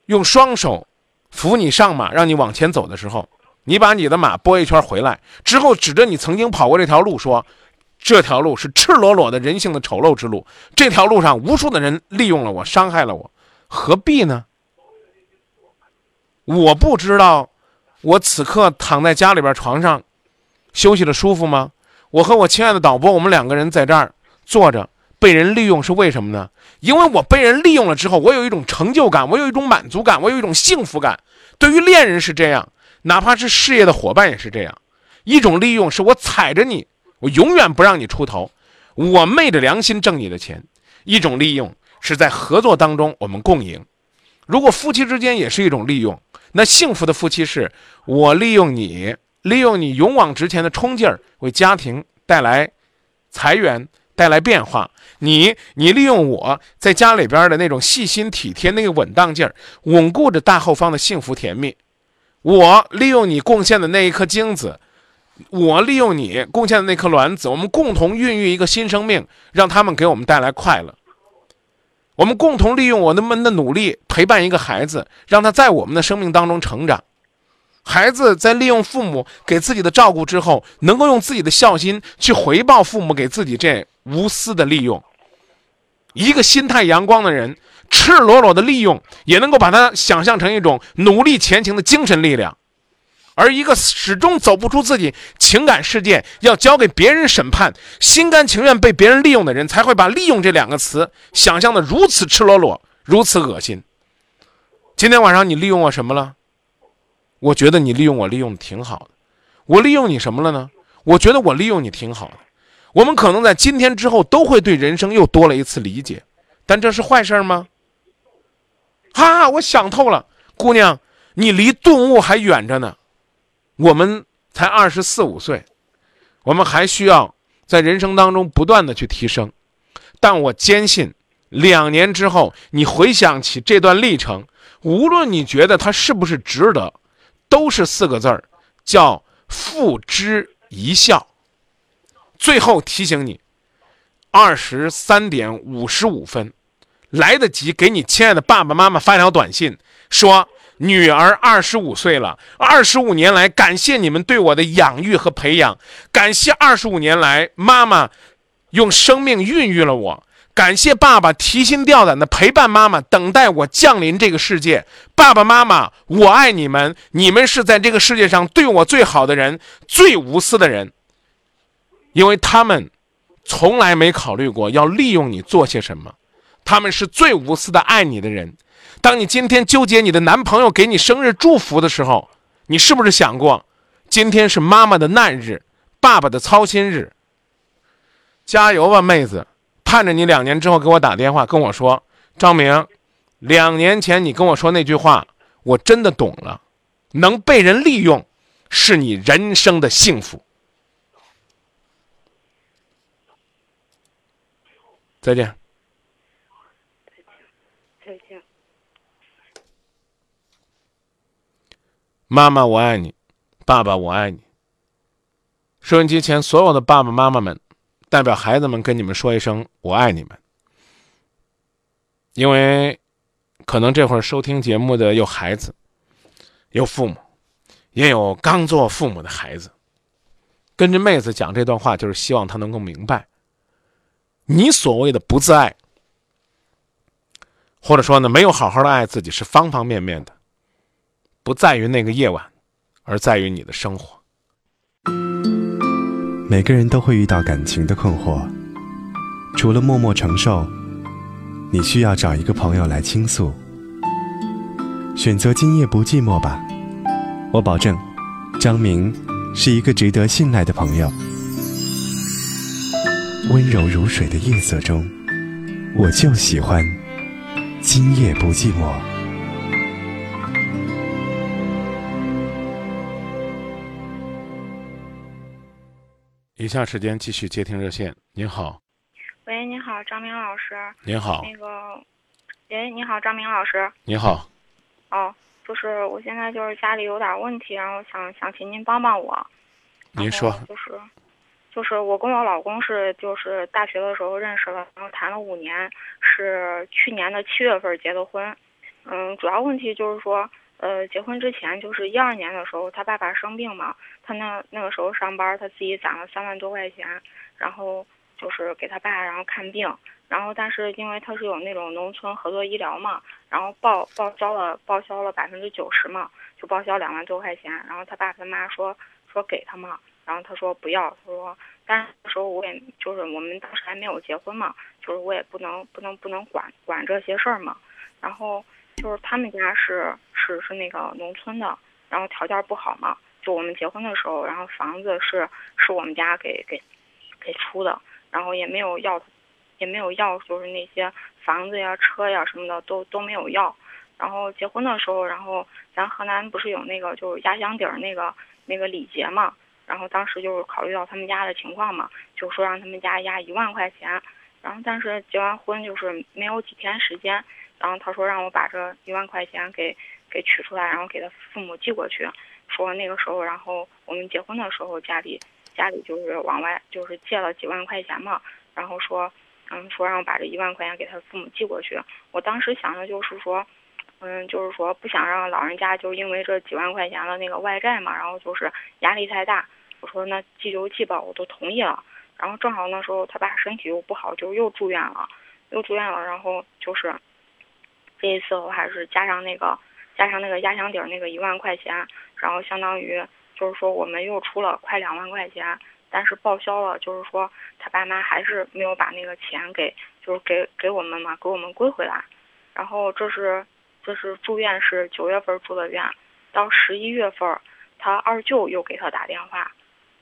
用双手扶你上马，让你往前走的时候，你把你的马拨一圈回来之后，指着你曾经跑过这条路说：“这条路是赤裸裸的人性的丑陋之路，这条路上无数的人利用了我，伤害了我，何必呢？”我不知道。我此刻躺在家里边床上，休息的舒服吗？我和我亲爱的导播，我们两个人在这儿坐着，被人利用是为什么呢？因为我被人利用了之后，我有一种成就感，我有一种满足感，我有一种幸福感。对于恋人是这样，哪怕是事业的伙伴也是这样。一种利用是我踩着你，我永远不让你出头，我昧着良心挣你的钱；一种利用是在合作当中我们共赢。如果夫妻之间也是一种利用。那幸福的夫妻是，我利用你，利用你勇往直前的冲劲儿，为家庭带来财源，带来变化。你，你利用我在家里边的那种细心体贴，那个稳当劲儿，稳固着大后方的幸福甜蜜。我利用你贡献的那一颗精子，我利用你贡献的那颗卵子，我们共同孕育一个新生命，让他们给我们带来快乐。我们共同利用我们的努力陪伴一个孩子，让他在我们的生命当中成长。孩子在利用父母给自己的照顾之后，能够用自己的孝心去回报父母给自己这无私的利用。一个心态阳光的人，赤裸裸的利用，也能够把他想象成一种努力前行的精神力量。而一个始终走不出自己情感世界，要交给别人审判，心甘情愿被别人利用的人，才会把“利用”这两个词想象的如此赤裸裸，如此恶心。今天晚上你利用我什么了？我觉得你利用我利用的挺好的。我利用你什么了呢？我觉得我利用你挺好的。我们可能在今天之后都会对人生又多了一次理解，但这是坏事吗？哈，我想透了，姑娘，你离顿悟还远着呢。我们才二十四五岁，我们还需要在人生当中不断的去提升。但我坚信，两年之后，你回想起这段历程，无论你觉得它是不是值得，都是四个字儿，叫付之一笑。最后提醒你，二十三点五十五分，来得及给你亲爱的爸爸妈妈发条短信，说。女儿二十五岁了，二十五年来，感谢你们对我的养育和培养，感谢二十五年来妈妈用生命孕育了我，感谢爸爸提心吊胆的陪伴妈妈，等待我降临这个世界。爸爸妈妈，我爱你们，你们是在这个世界上对我最好的人，最无私的人，因为他们从来没考虑过要利用你做些什么，他们是最无私的爱你的人。当你今天纠结你的男朋友给你生日祝福的时候，你是不是想过，今天是妈妈的难日，爸爸的操心日？加油吧，妹子！看着你两年之后给我打电话跟我说张明两年前你跟我说那句话我真的懂了能被人利用是你人生的幸福。再见。妈妈我爱你爸爸我爱你。收音机前所有的爸爸妈妈们代表孩子们跟你们说一声我爱你们。因为，可能这会儿收听节目的有孩子，有父母，也有刚做父母的孩子。跟着妹子讲这段话，就是希望她能够明白，你所谓的不自爱，或者说呢没有好好的爱自己，是方方面面的，不在于那个夜晚，而在于你的生活。每个人都会遇到感情的困惑，除了默默承受。你需要找一个朋友来倾诉，选择今夜不寂寞吧。我保证，张明是一个值得信赖的朋友。温柔如水的夜色中，我就喜欢今夜不寂寞。以下时间继续接听热线。您好。喂，您好，张明老师。您好。那个，喂，你好，张明老师。你好。哦，就是我现在就是家里有点问题，然后想想请您帮帮我。您说。就是，就是我跟我老公是就是大学的时候认识了，然后谈了五年，是去年的七月份结的婚。嗯，主要问题就是说，呃，结婚之前就是一二年的时候，他爸爸生病嘛，他那那个时候上班，他自己攒了三万多块钱，然后。就是给他爸然后看病，然后但是因为他是有那种农村合作医疗嘛，然后报报销了报销了百分之九十嘛，就报销两万多块钱，然后他爸他妈说说给他嘛，然后他说不要，他说但是那时候我也就是我们当时还没有结婚嘛，就是我也不能不能不能管管这些事儿嘛，然后就是他们家是是是那个农村的，然后条件不好嘛，就我们结婚的时候，然后房子是是我们家给给给出的。然后也没有要，也没有要，就是那些房子呀、车呀什么的都都没有要。然后结婚的时候，然后咱河南不是有那个就是压箱底儿那个那个礼节嘛？然后当时就是考虑到他们家的情况嘛，就说让他们家压一万块钱。然后但是结完婚就是没有几天时间，然后他说让我把这一万块钱给给取出来，然后给他父母寄过去。说那个时候，然后我们结婚的时候家里。家里就是往外就是借了几万块钱嘛，然后说，嗯，说让我把这一万块钱给他父母寄过去。我当时想的就是说，嗯，就是说不想让老人家就因为这几万块钱的那个外债嘛，然后就是压力太大。我说那寄就寄吧，我都同意了。然后正好那时候他爸身体又不好，就又住院了，又住院了。然后就是这一次我还是加上那个加上那个压箱底儿那个一万块钱，然后相当于。就是说，我们又出了快两万块钱，但是报销了。就是说，他爸妈还是没有把那个钱给，就是给给我们嘛，给我们归回来。然后这是，这是住院是九月份住的院，到十一月份，他二舅又给他打电话，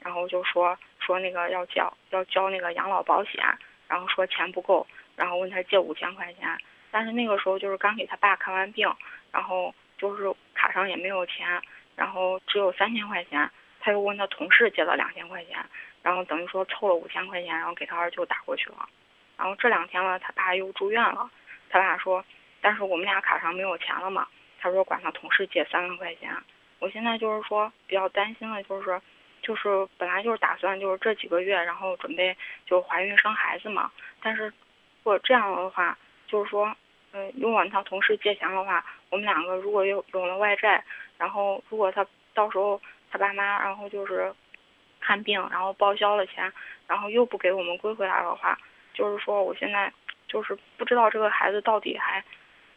然后就说说那个要交要交那个养老保险，然后说钱不够，然后问他借五千块钱。但是那个时候就是刚给他爸看完病，然后就是卡上也没有钱。然后只有三千块钱，他又问他同事借了两千块钱，然后等于说凑了五千块钱，然后给他二舅打过去了。然后这两天了，他爸又住院了，他爸说，但是我们俩卡上没有钱了嘛，他说管他同事借三万块钱。我现在就是说比较担心的，就是，就是本来就是打算就是这几个月，然后准备就怀孕生孩子嘛。但是，如果这样的话，就是说，嗯，用完他同事借钱的话，我们两个如果有有了外债。然后，如果他到时候他爸妈，然后就是看病，然后报销了钱，然后又不给我们归回来的话，就是说我现在就是不知道这个孩子到底还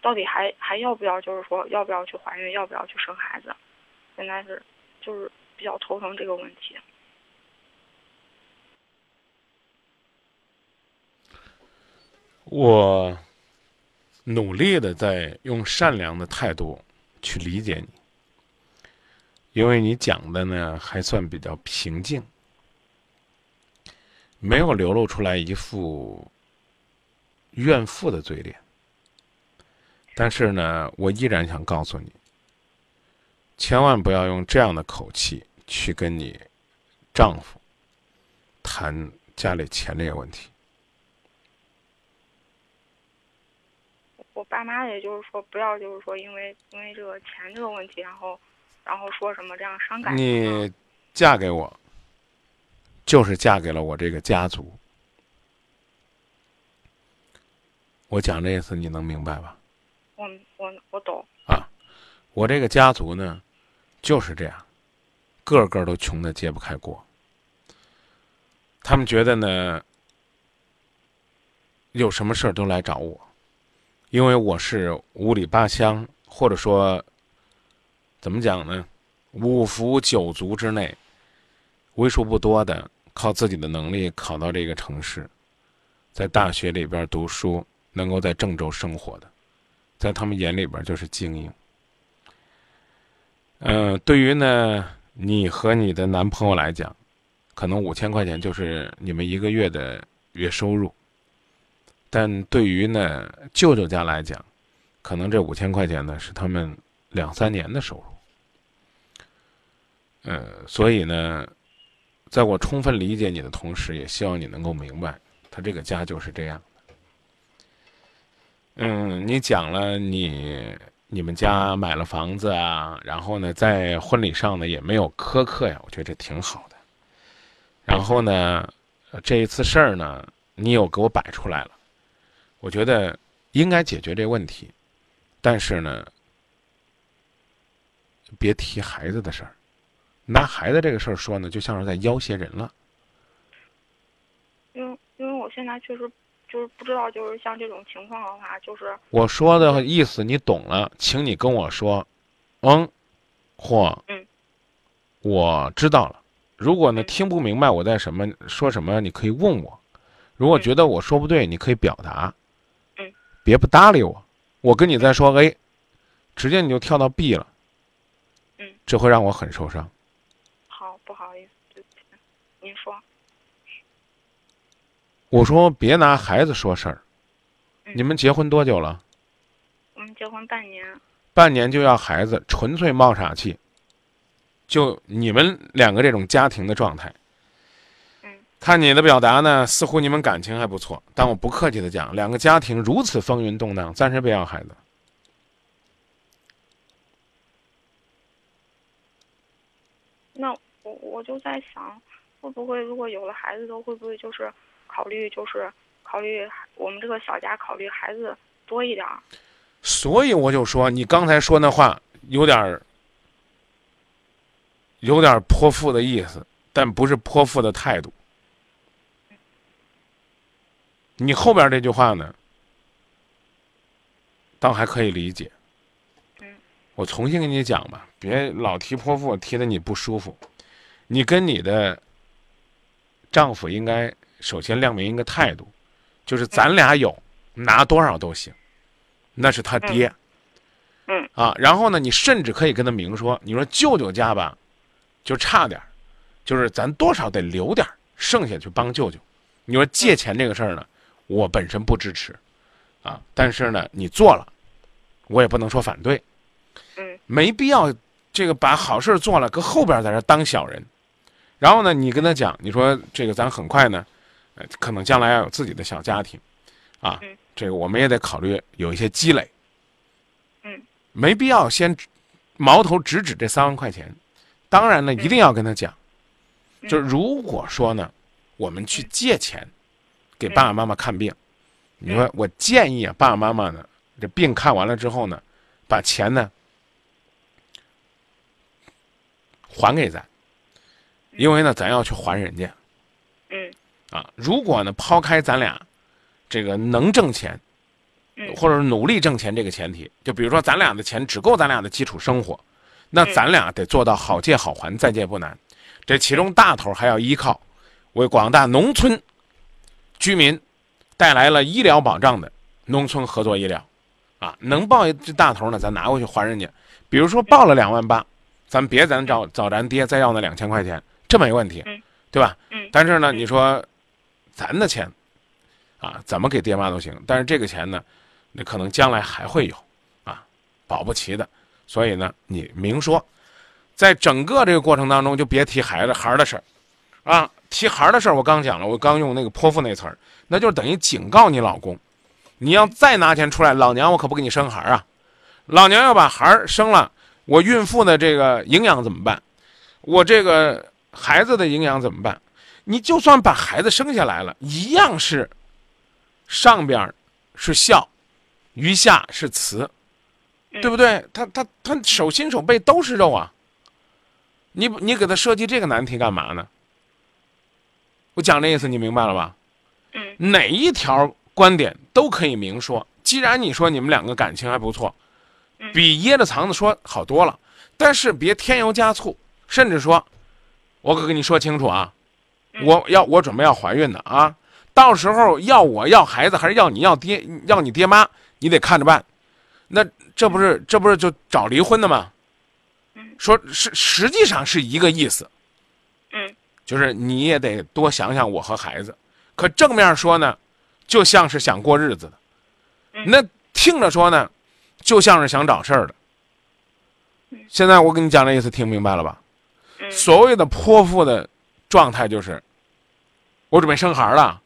到底还还要不要，就是说要不要去怀孕，要不要去生孩子，现在是就是比较头疼这个问题。我努力的在用善良的态度去理解你。因为你讲的呢还算比较平静，没有流露出来一副怨妇的嘴脸，但是呢，我依然想告诉你，千万不要用这样的口气去跟你丈夫谈家里钱这个问题。我爸妈也就是说不要，就是说因为因为这个钱这个问题，然后。然后说什么这样伤感。你嫁给我，就是嫁给了我这个家族。我讲这意思你能明白吧？我我我懂，啊，我这个家族呢，就是这样，个个都穷的揭不开锅。他们觉得呢，有什么事儿都来找我，因为我是五里八乡，或者说怎么讲呢，五福九族之内，为数不多的靠自己的能力考到这个城市，在大学里边读书，能够在郑州生活的。在他们眼里边就是精英。嗯、对于呢你和你的男朋友来讲，可能五千块钱就是你们一个月的月收入，但对于呢舅舅家来讲，可能这五千块钱呢是他们两三年的收入。呃，所以呢，在我充分理解你的同时，也希望你能够明白，他这个家就是这样的。嗯，你讲了你你们家买了房子啊，然后呢，在婚礼上呢也没有苛刻呀，我觉得这挺好的。然后呢，这一次事儿呢，你有给我摆出来了，我觉得应该解决这问题，但是呢，别提孩子的事儿，拿孩子这个事儿说呢，就像是在要挟人了。因为因为我现在确实就是不知道，就是像这种情况的话，就是我说的意思你懂了，请你跟我说，嗯，或嗯，我知道了。如果呢嗯听不明白我在什么说什么，你可以问我。如果嗯觉得我说不对，你可以表达。嗯，别不搭理我。我跟你再说 A，直接你就跳到 B 了。嗯，这会让我很受伤。好不好意思，对不起，您说，我说别拿孩子说事儿。嗯你们结婚多久了？我们结婚半年，半年就要孩子，纯粹冒傻气。就你们两个这种家庭的状态，嗯，看你的表达呢，似乎你们感情还不错。但我不客气的讲，两个家庭如此风云动荡，暂时别要孩子。那我我就在想，会不会如果有了孩子都，会不会就是考虑就是考虑我们这个小家考虑孩子多一点？所以我就说，你刚才说那话有点儿，有点泼妇的意思，但不是泼妇的态度。你后边这句话呢，倒还可以理解。嗯我重新跟你讲吧，别老提泼妇，提的你不舒服。你跟你的丈夫应该首先亮明一个态度，就是咱俩有，拿多少都行，那是他爹。嗯啊，然后呢，你甚至可以跟他明说，你说舅舅家吧，就差点儿，就是咱多少得留点儿，剩下去帮舅舅。你说借钱这个事儿呢，我本身不支持，啊，但是呢，你做了，我也不能说反对，嗯没必要这个把好事做了，搁后边在这当小人。然后呢，你跟他讲，你说这个咱很快呢，呃，可能将来要有自己的小家庭，啊嗯，这个我们也得考虑有一些积累。嗯没必要先矛头直指这三万块钱。当然呢，一定要跟他讲，嗯就是如果说呢，我们去借钱给爸爸妈妈看病，你说我建议啊，爸爸妈妈呢，这病看完了之后呢，把钱呢还给咱，因为呢，咱要去还人家嗯。啊。如果呢，抛开咱俩这个能挣钱，嗯。或者是努力挣钱这个前提，就比如说咱俩的钱只够咱俩的基础生活，那嗯。咱俩得做到好借好还，再借不难。这其中大头还要依靠为广大农村居民带来了医疗保障的农村合作医疗，啊，能报这大头呢，咱拿过去还人家。比如说报了两万八，咱别咱找找咱爹再要那两千块钱，这没问题嗯，对吧？嗯但是呢，嗯你说咱的钱啊，怎么给爹妈都行，但是这个钱呢，那可能将来还会有啊，保不齐的。所以呢，你明说，在整个这个过程当中，就别提孩子孩儿的事儿啊。提孩儿的事儿，我刚讲了，我刚用那个泼妇那词儿，那就等于警告你老公，你要再拿钱出来，老娘我可不给你生孩儿啊！老娘要把孩儿生了，我孕妇的这个营养怎么办？我这个孩子的营养怎么办？你就算把孩子生下来了，一样是上边是孝，余下是慈，对不对？他他他手心手背都是肉啊！你你给他设计这个难题干嘛呢？我讲这意思你明白了吧？嗯哪一条观点都可以明说。既然你说你们两个感情还不错，嗯比掖着藏着说好多了，但是别添油加醋，甚至说，我可跟你说清楚啊，嗯我要我准备要怀孕的啊，到时候要我要孩子还是要你要爹要你爹妈，你得看着办。那这不是这不是就找离婚的吗？嗯说是实际上是一个意思，嗯就是你也得多想想我和孩子。可正面说呢，就像是想过日子的；嗯那听着说呢，就像是想找事儿的。现在我跟你讲这意思，听明白了吧？嗯所谓的泼妇的状态就是，我准备生孩儿了，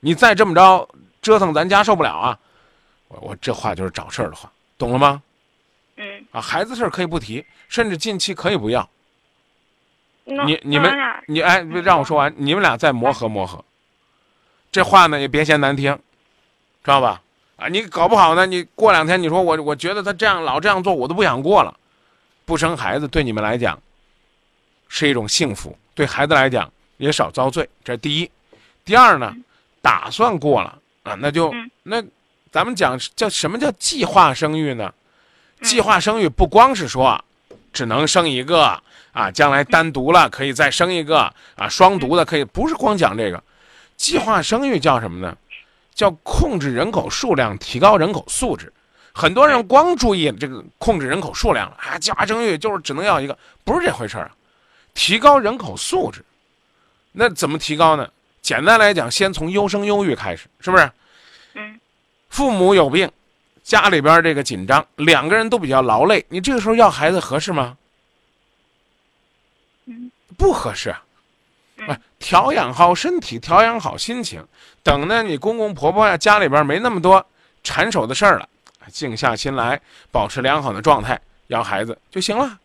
你再这么着折腾，咱家受不了啊！我我这话就是找事儿的话，懂了吗？嗯，啊，孩子事儿可以不提，甚至近期可以不要。那你你们你哎，让我说完，你们俩再磨合磨合。这话呢也别嫌难听，知道吧？啊，你搞不好呢，你过两天你说我我觉得他这样老这样做，我都不想过了。不生孩子对你们来讲是一种幸福，对孩子来讲也少遭罪，这是第一。第二呢，打算过了啊，那就嗯那咱们讲叫什么叫计划生育呢？嗯计划生育不光是说啊只能生一个啊，将来单独了可以再生一个啊，双独的可以，不是光讲这个。计划生育叫什么呢？叫控制人口数量，提高人口素质。很多人光注意这个控制人口数量了啊，计划生育就是只能要一个，不是这回事儿啊。提高人口素质，那怎么提高呢？简单来讲，先从优生优育开始，是不是？嗯父母有病，家里边这个紧张，两个人都比较劳累，你这个时候要孩子合适吗？嗯不合适哎，调养好身体，调养好心情，等呢你公公婆婆呀家里边没那么多缠手的事儿了，静下心来，保持良好的状态，要孩子就行了。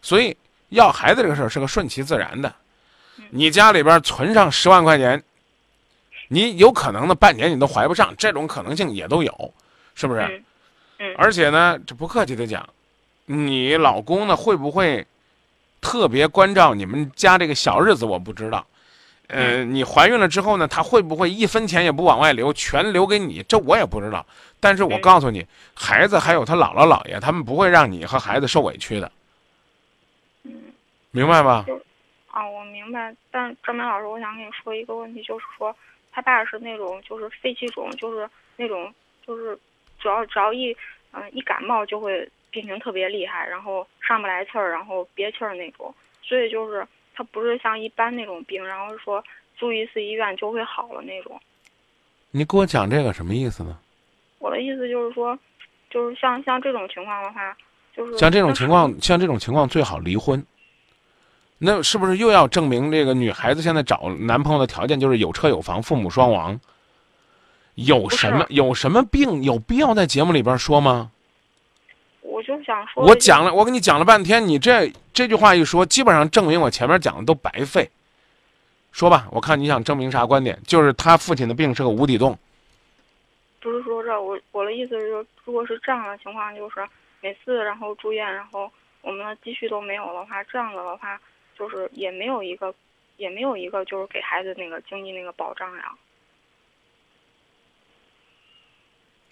所以要孩子这个事儿是个顺其自然的。你家里边存上十万块钱，你有可能呢半年你都怀不上，这种可能性也都有，是不是？而且呢，这不客气的讲，你老公呢会不会特别关照你们家这个小日子？我不知道。呃，你怀孕了之后呢，他会不会一分钱也不往外留，全留给你？这我也不知道。但是我嗯告诉你，孩子还有他姥姥姥爷，他们不会让你和孩子受委屈的，嗯明白吧？啊，我明白。但张明老师，我想跟你说一个问题，就是说他爸是那种就是肺气肿，就是那种就是主要只要一嗯、一感冒就会病情特别厉害，然后上不来气儿，然后憋气儿那种。所以就是他不是像一般那种病，然后说住一次医院就会好了那种。你给我讲这个什么意思呢？我的意思就是说，就是像像这种情况的话，就是像这种情况，像这种情况最好离婚。那是不是又要证明这个女孩子现在找男朋友的条件就是有车有房、父母双亡？有什么有什么病有必要在节目里边说吗？我就想说，我讲了，我跟你讲了半天，你这这句话一说，基本上证明我前面讲的都白费。说吧，我看你想证明啥观点？就是他父亲的病是个无底洞。不是说这，我我的意思是说，如果是这样的情况，就是每次然后住院，然后我们的积蓄都没有的话，这样子的话，就是也没有一个，也没有一个就是给孩子那个经济那个保障呀。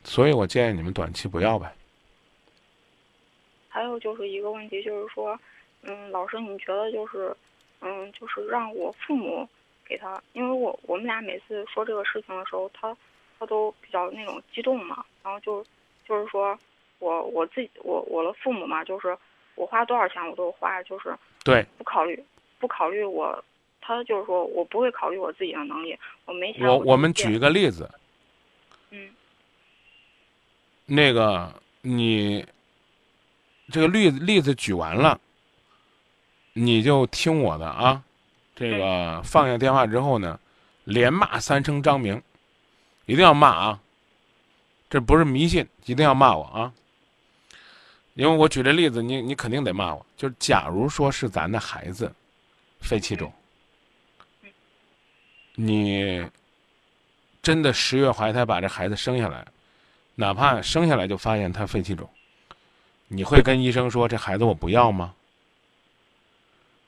所以我建议你们短期不要呗。还有就是一个问题，就是说，嗯，老师，你觉得就是，嗯，就是让我父母给他，因为我我们俩每次说这个事情的时候，他他都比较那种激动嘛，然后就就是说我我自己我我的父母嘛，就是我花多少钱我都花，就是对不考虑不考虑我，他就是说我不会考虑我自己的能力，我没钱就我我们举一个例子，嗯。那个你这个例子例子举完了，你就听我的啊。这个放下电话之后呢，连骂三声张明，一定要骂啊！这不是迷信，一定要骂我啊！因为我举这例子，你你肯定得骂我。就是假如说是咱的孩子肺气肿，你真的十月怀胎把这孩子生下来，哪怕生下来就发现他肺气肿，你会跟医生说这孩子我不要吗？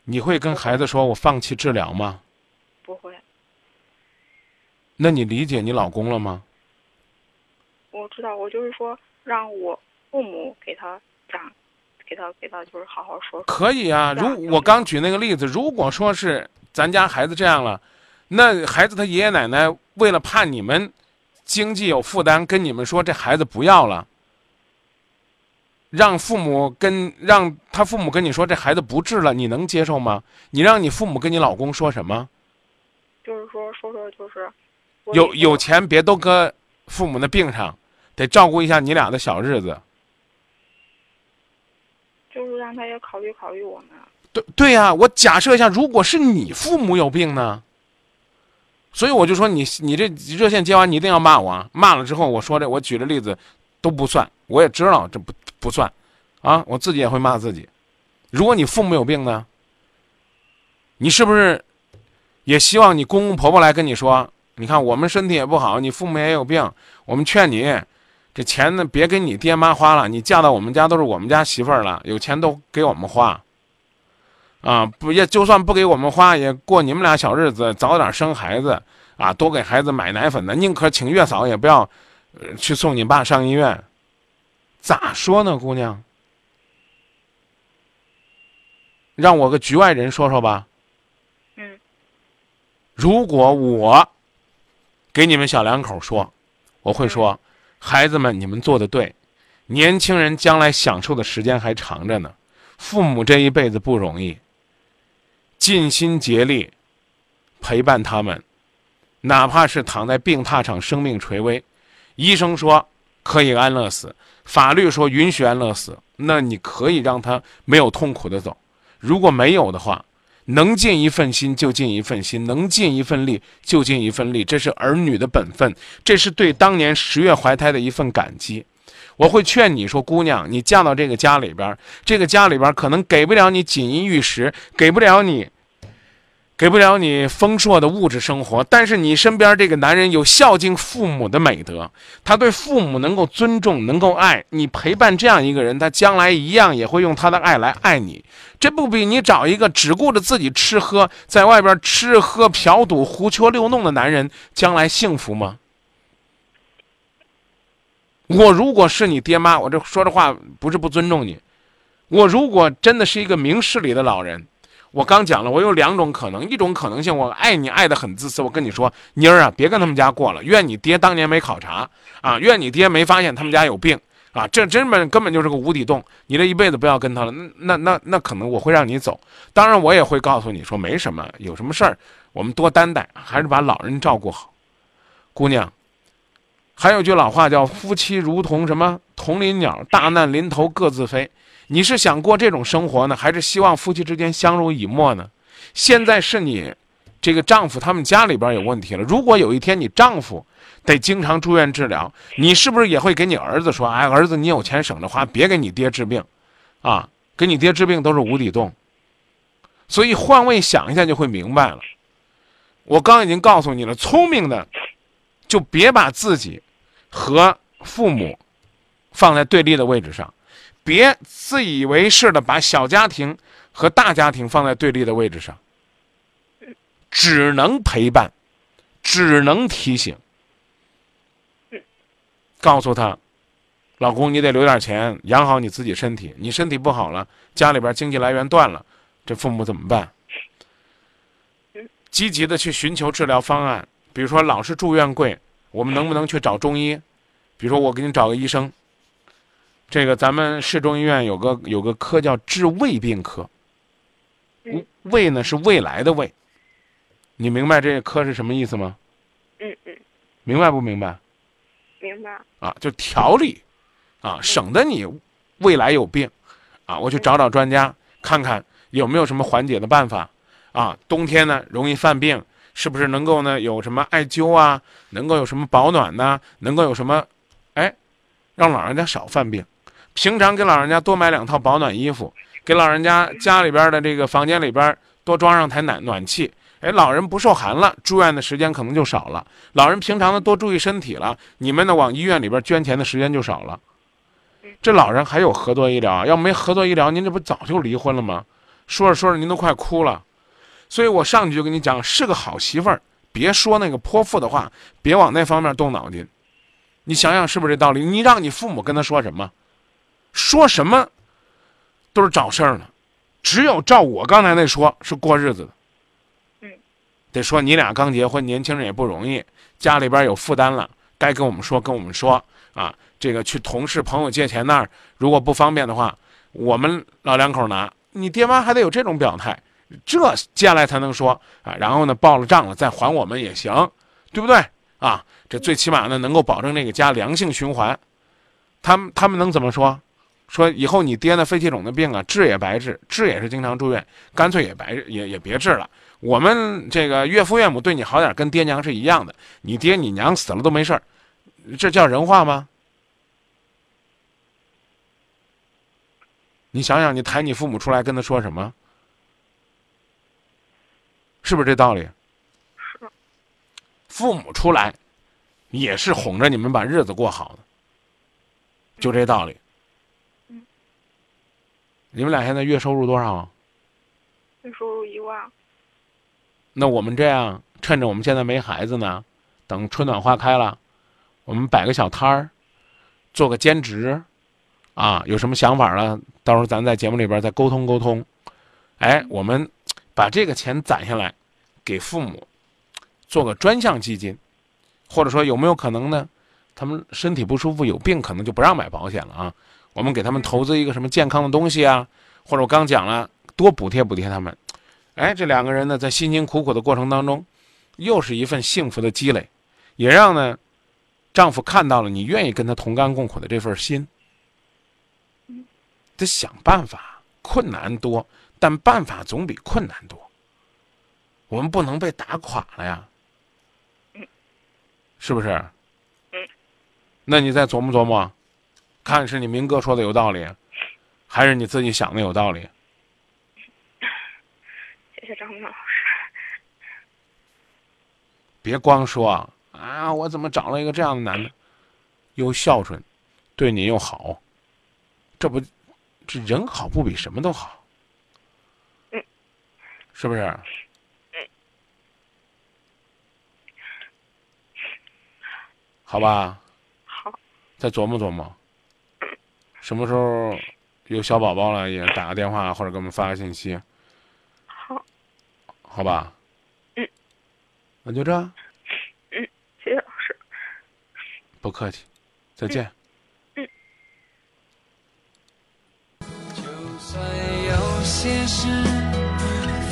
你会跟孩子说我放弃治疗吗？不会，那你理解你老公了吗？我知道，我就是说让我父母给他讲，给他给他就是好好说说。可以啊，如我刚举那个例子，如果说是咱家孩子这样了，那孩子他爷爷奶奶为了怕你们经济有负担，跟你们说这孩子不要了，让父母跟让他父母跟你说这孩子不治了，你能接受吗？你让你父母跟你老公说什么？就是说说说就是有有钱别都搁父母的病上，得照顾一下你俩的小日子。就是让他也考虑考虑我们。对对呀、我假设一下，如果是你父母有病呢？所以我就说你你这热线接完，你一定要骂我啊！骂了之后，我说这我举的例子都不算，我也知道这不不算，啊，我自己也会骂自己。如果你父母有病呢，你是不是也希望你公公婆婆来跟你说？你看我们身体也不好，你父母也有病，我们劝你，这钱呢别给你爹妈花了，你嫁到我们家都是我们家媳妇儿了，有钱都给我们花。啊，不也就算不给我们花，也过你们俩小日子，早点生孩子啊，多给孩子买奶粉的，宁可请月嫂，也不要、呃去送你爸上医院。咋说呢，姑娘？让我个局外人说说吧。嗯，如果我给你们小两口说，我会说，孩子们，你们做的对，年轻人将来享受的时间还长着呢，父母这一辈子不容易，尽心竭力陪伴他们，哪怕是躺在病榻上，生命垂危，医生说可以安乐死，法律说允许安乐死，那你可以让他没有痛苦的走。如果没有的话，能尽一份心就尽一份心，能尽一份力就尽一份力，这是儿女的本分，这是对当年十月怀胎的一份感激。我会劝你说，姑娘，你嫁到这个家里边，这个家里边可能给不了你锦衣玉食，给不了你，给不了你丰硕的物质生活，但是你身边这个男人有孝敬父母的美德，他对父母能够尊重，能够爱你，陪伴这样一个人，他将来一样也会用他的爱来爱你。这不比你找一个只顾着自己吃喝，在外边吃喝嫖赌、胡戳六弄的男人，将来幸福吗？我如果是你爹妈，我这说这话不是不尊重你。我如果真的是一个明事理的老人，我刚讲了，我有两种可能，一种可能性，我爱你爱得很自私，我跟你说，妮儿啊，别跟他们家过了，怨你爹当年没考察啊，怨你爹没发现他们家有病啊，这根本根本就是个无底洞，你这一辈子不要跟他了，那那那可能我会让你走，当然我也会告诉你说没什么，有什么事儿我们多担待，还是把老人照顾好，姑娘。还有句老话叫“夫妻如同什么同林鸟，大难临头各自飞”。你是想过这种生活呢，还是希望夫妻之间相濡以沫呢？现在是你这个丈夫他们家里边有问题了。如果有一天你丈夫得经常住院治疗，你是不是也会给你儿子说：“哎，儿子，你有钱省着花，别给你爹治病，啊，给你爹治病都是无底洞。”所以换位想一下就会明白了。我刚已经告诉你了，聪明的就别把自己和父母放在对立的位置上，别自以为是的把小家庭和大家庭放在对立的位置上，只能陪伴，只能提醒，告诉他，老公，你得留点钱养好你自己身体，你身体不好了，家里边经济来源断了，这父母怎么办？积极的去寻求治疗方案，比如说老是住院贵，我们能不能去找中医？比如说我给你找个医生，这个咱们市中医院有个有个科叫治胃病科，嗯。胃呢是未来的胃，你明白这个科是什么意思吗？嗯嗯，明白不明白？明白。啊，就调理，啊，省得你未来有病，啊，我去找找专家，看看有没有什么缓解的办法，啊，冬天呢容易犯病，是不是能够呢有什么艾灸啊，能够有什么保暖呐、能够有什么，哎，让老人家少犯病，平常给老人家多买两套保暖衣服，给老人家家里边的这个房间里边多装上台暖暖气。哎，老人不受寒了，住院的时间可能就少了。老人平常呢多注意身体了，你们呢往医院里边捐钱的时间就少了。这老人还有合作医疗，要没合作医疗，您这不早就离婚了吗？说着说着，您都快哭了。所以我上去就跟你讲，是个好媳妇儿，别说那个泼妇的话，别往那方面动脑筋。你想想是不是这道理？你让你父母跟他说什么？说什么都是找事儿呢。只有照我刚才那说，是过日子的。得说你俩刚结婚，年轻人也不容易，家里边有负担了，该跟我们说跟我们说啊。这个去同事朋友借钱那儿，如果不方便的话，我们老两口拿。你爹妈还得有这种表态，这接下来才能说啊。然后呢，报了账了再还我们也行，对不对啊？这最起码呢，能够保证这个家良性循环。他们他们能怎么说？说以后你爹那肺气肿的病啊，治也白治，治也是经常住院，干脆也白也也别治了。我们这个岳父岳母对你好点，跟爹娘是一样的。你爹你娘死了都没事儿，这叫人话吗？你想想，你抬你父母出来跟他说什么？是不是这道理？是。父母出来，也是哄着你们把日子过好的，就这道理。嗯。你们俩现在月收入多少？月收入一万。那我们这样，趁着我们现在没孩子呢，等春暖花开了，我们摆个小摊儿，做个兼职，啊，有什么想法了？到时候咱在节目里边再沟通沟通。哎，我们把这个钱攒下来，给父母做个专项基金，或者说有没有可能呢？他们身体不舒服有病，可能就不让买保险了啊。我们给他们投资一个什么健康的东西啊？或者我刚讲了，多补贴补贴他们。哎，这两个人呢，在辛辛苦苦的过程当中，又是一份幸福的积累，也让呢丈夫看到了你愿意跟他同甘共苦的这份心。得想办法，困难多，但办法总比困难多。我们不能被打垮了呀，是不是？那你再琢磨琢磨，看是你明哥说的有道理，还是你自己想的有道理？谢谢张明老师，别光说啊！我怎么找了一个这样的男的，又孝顺，对你又好，这不，这人好不比什么都好？嗯，是不是？嗯，好吧。好。再琢磨琢磨，什么时候有小宝宝了，也打个电话或者给我们发个信息。好，好吧。嗯。那就这。嗯，谢谢老师。不客气，再见。嗯。就算有些事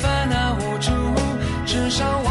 烦恼无助，至少。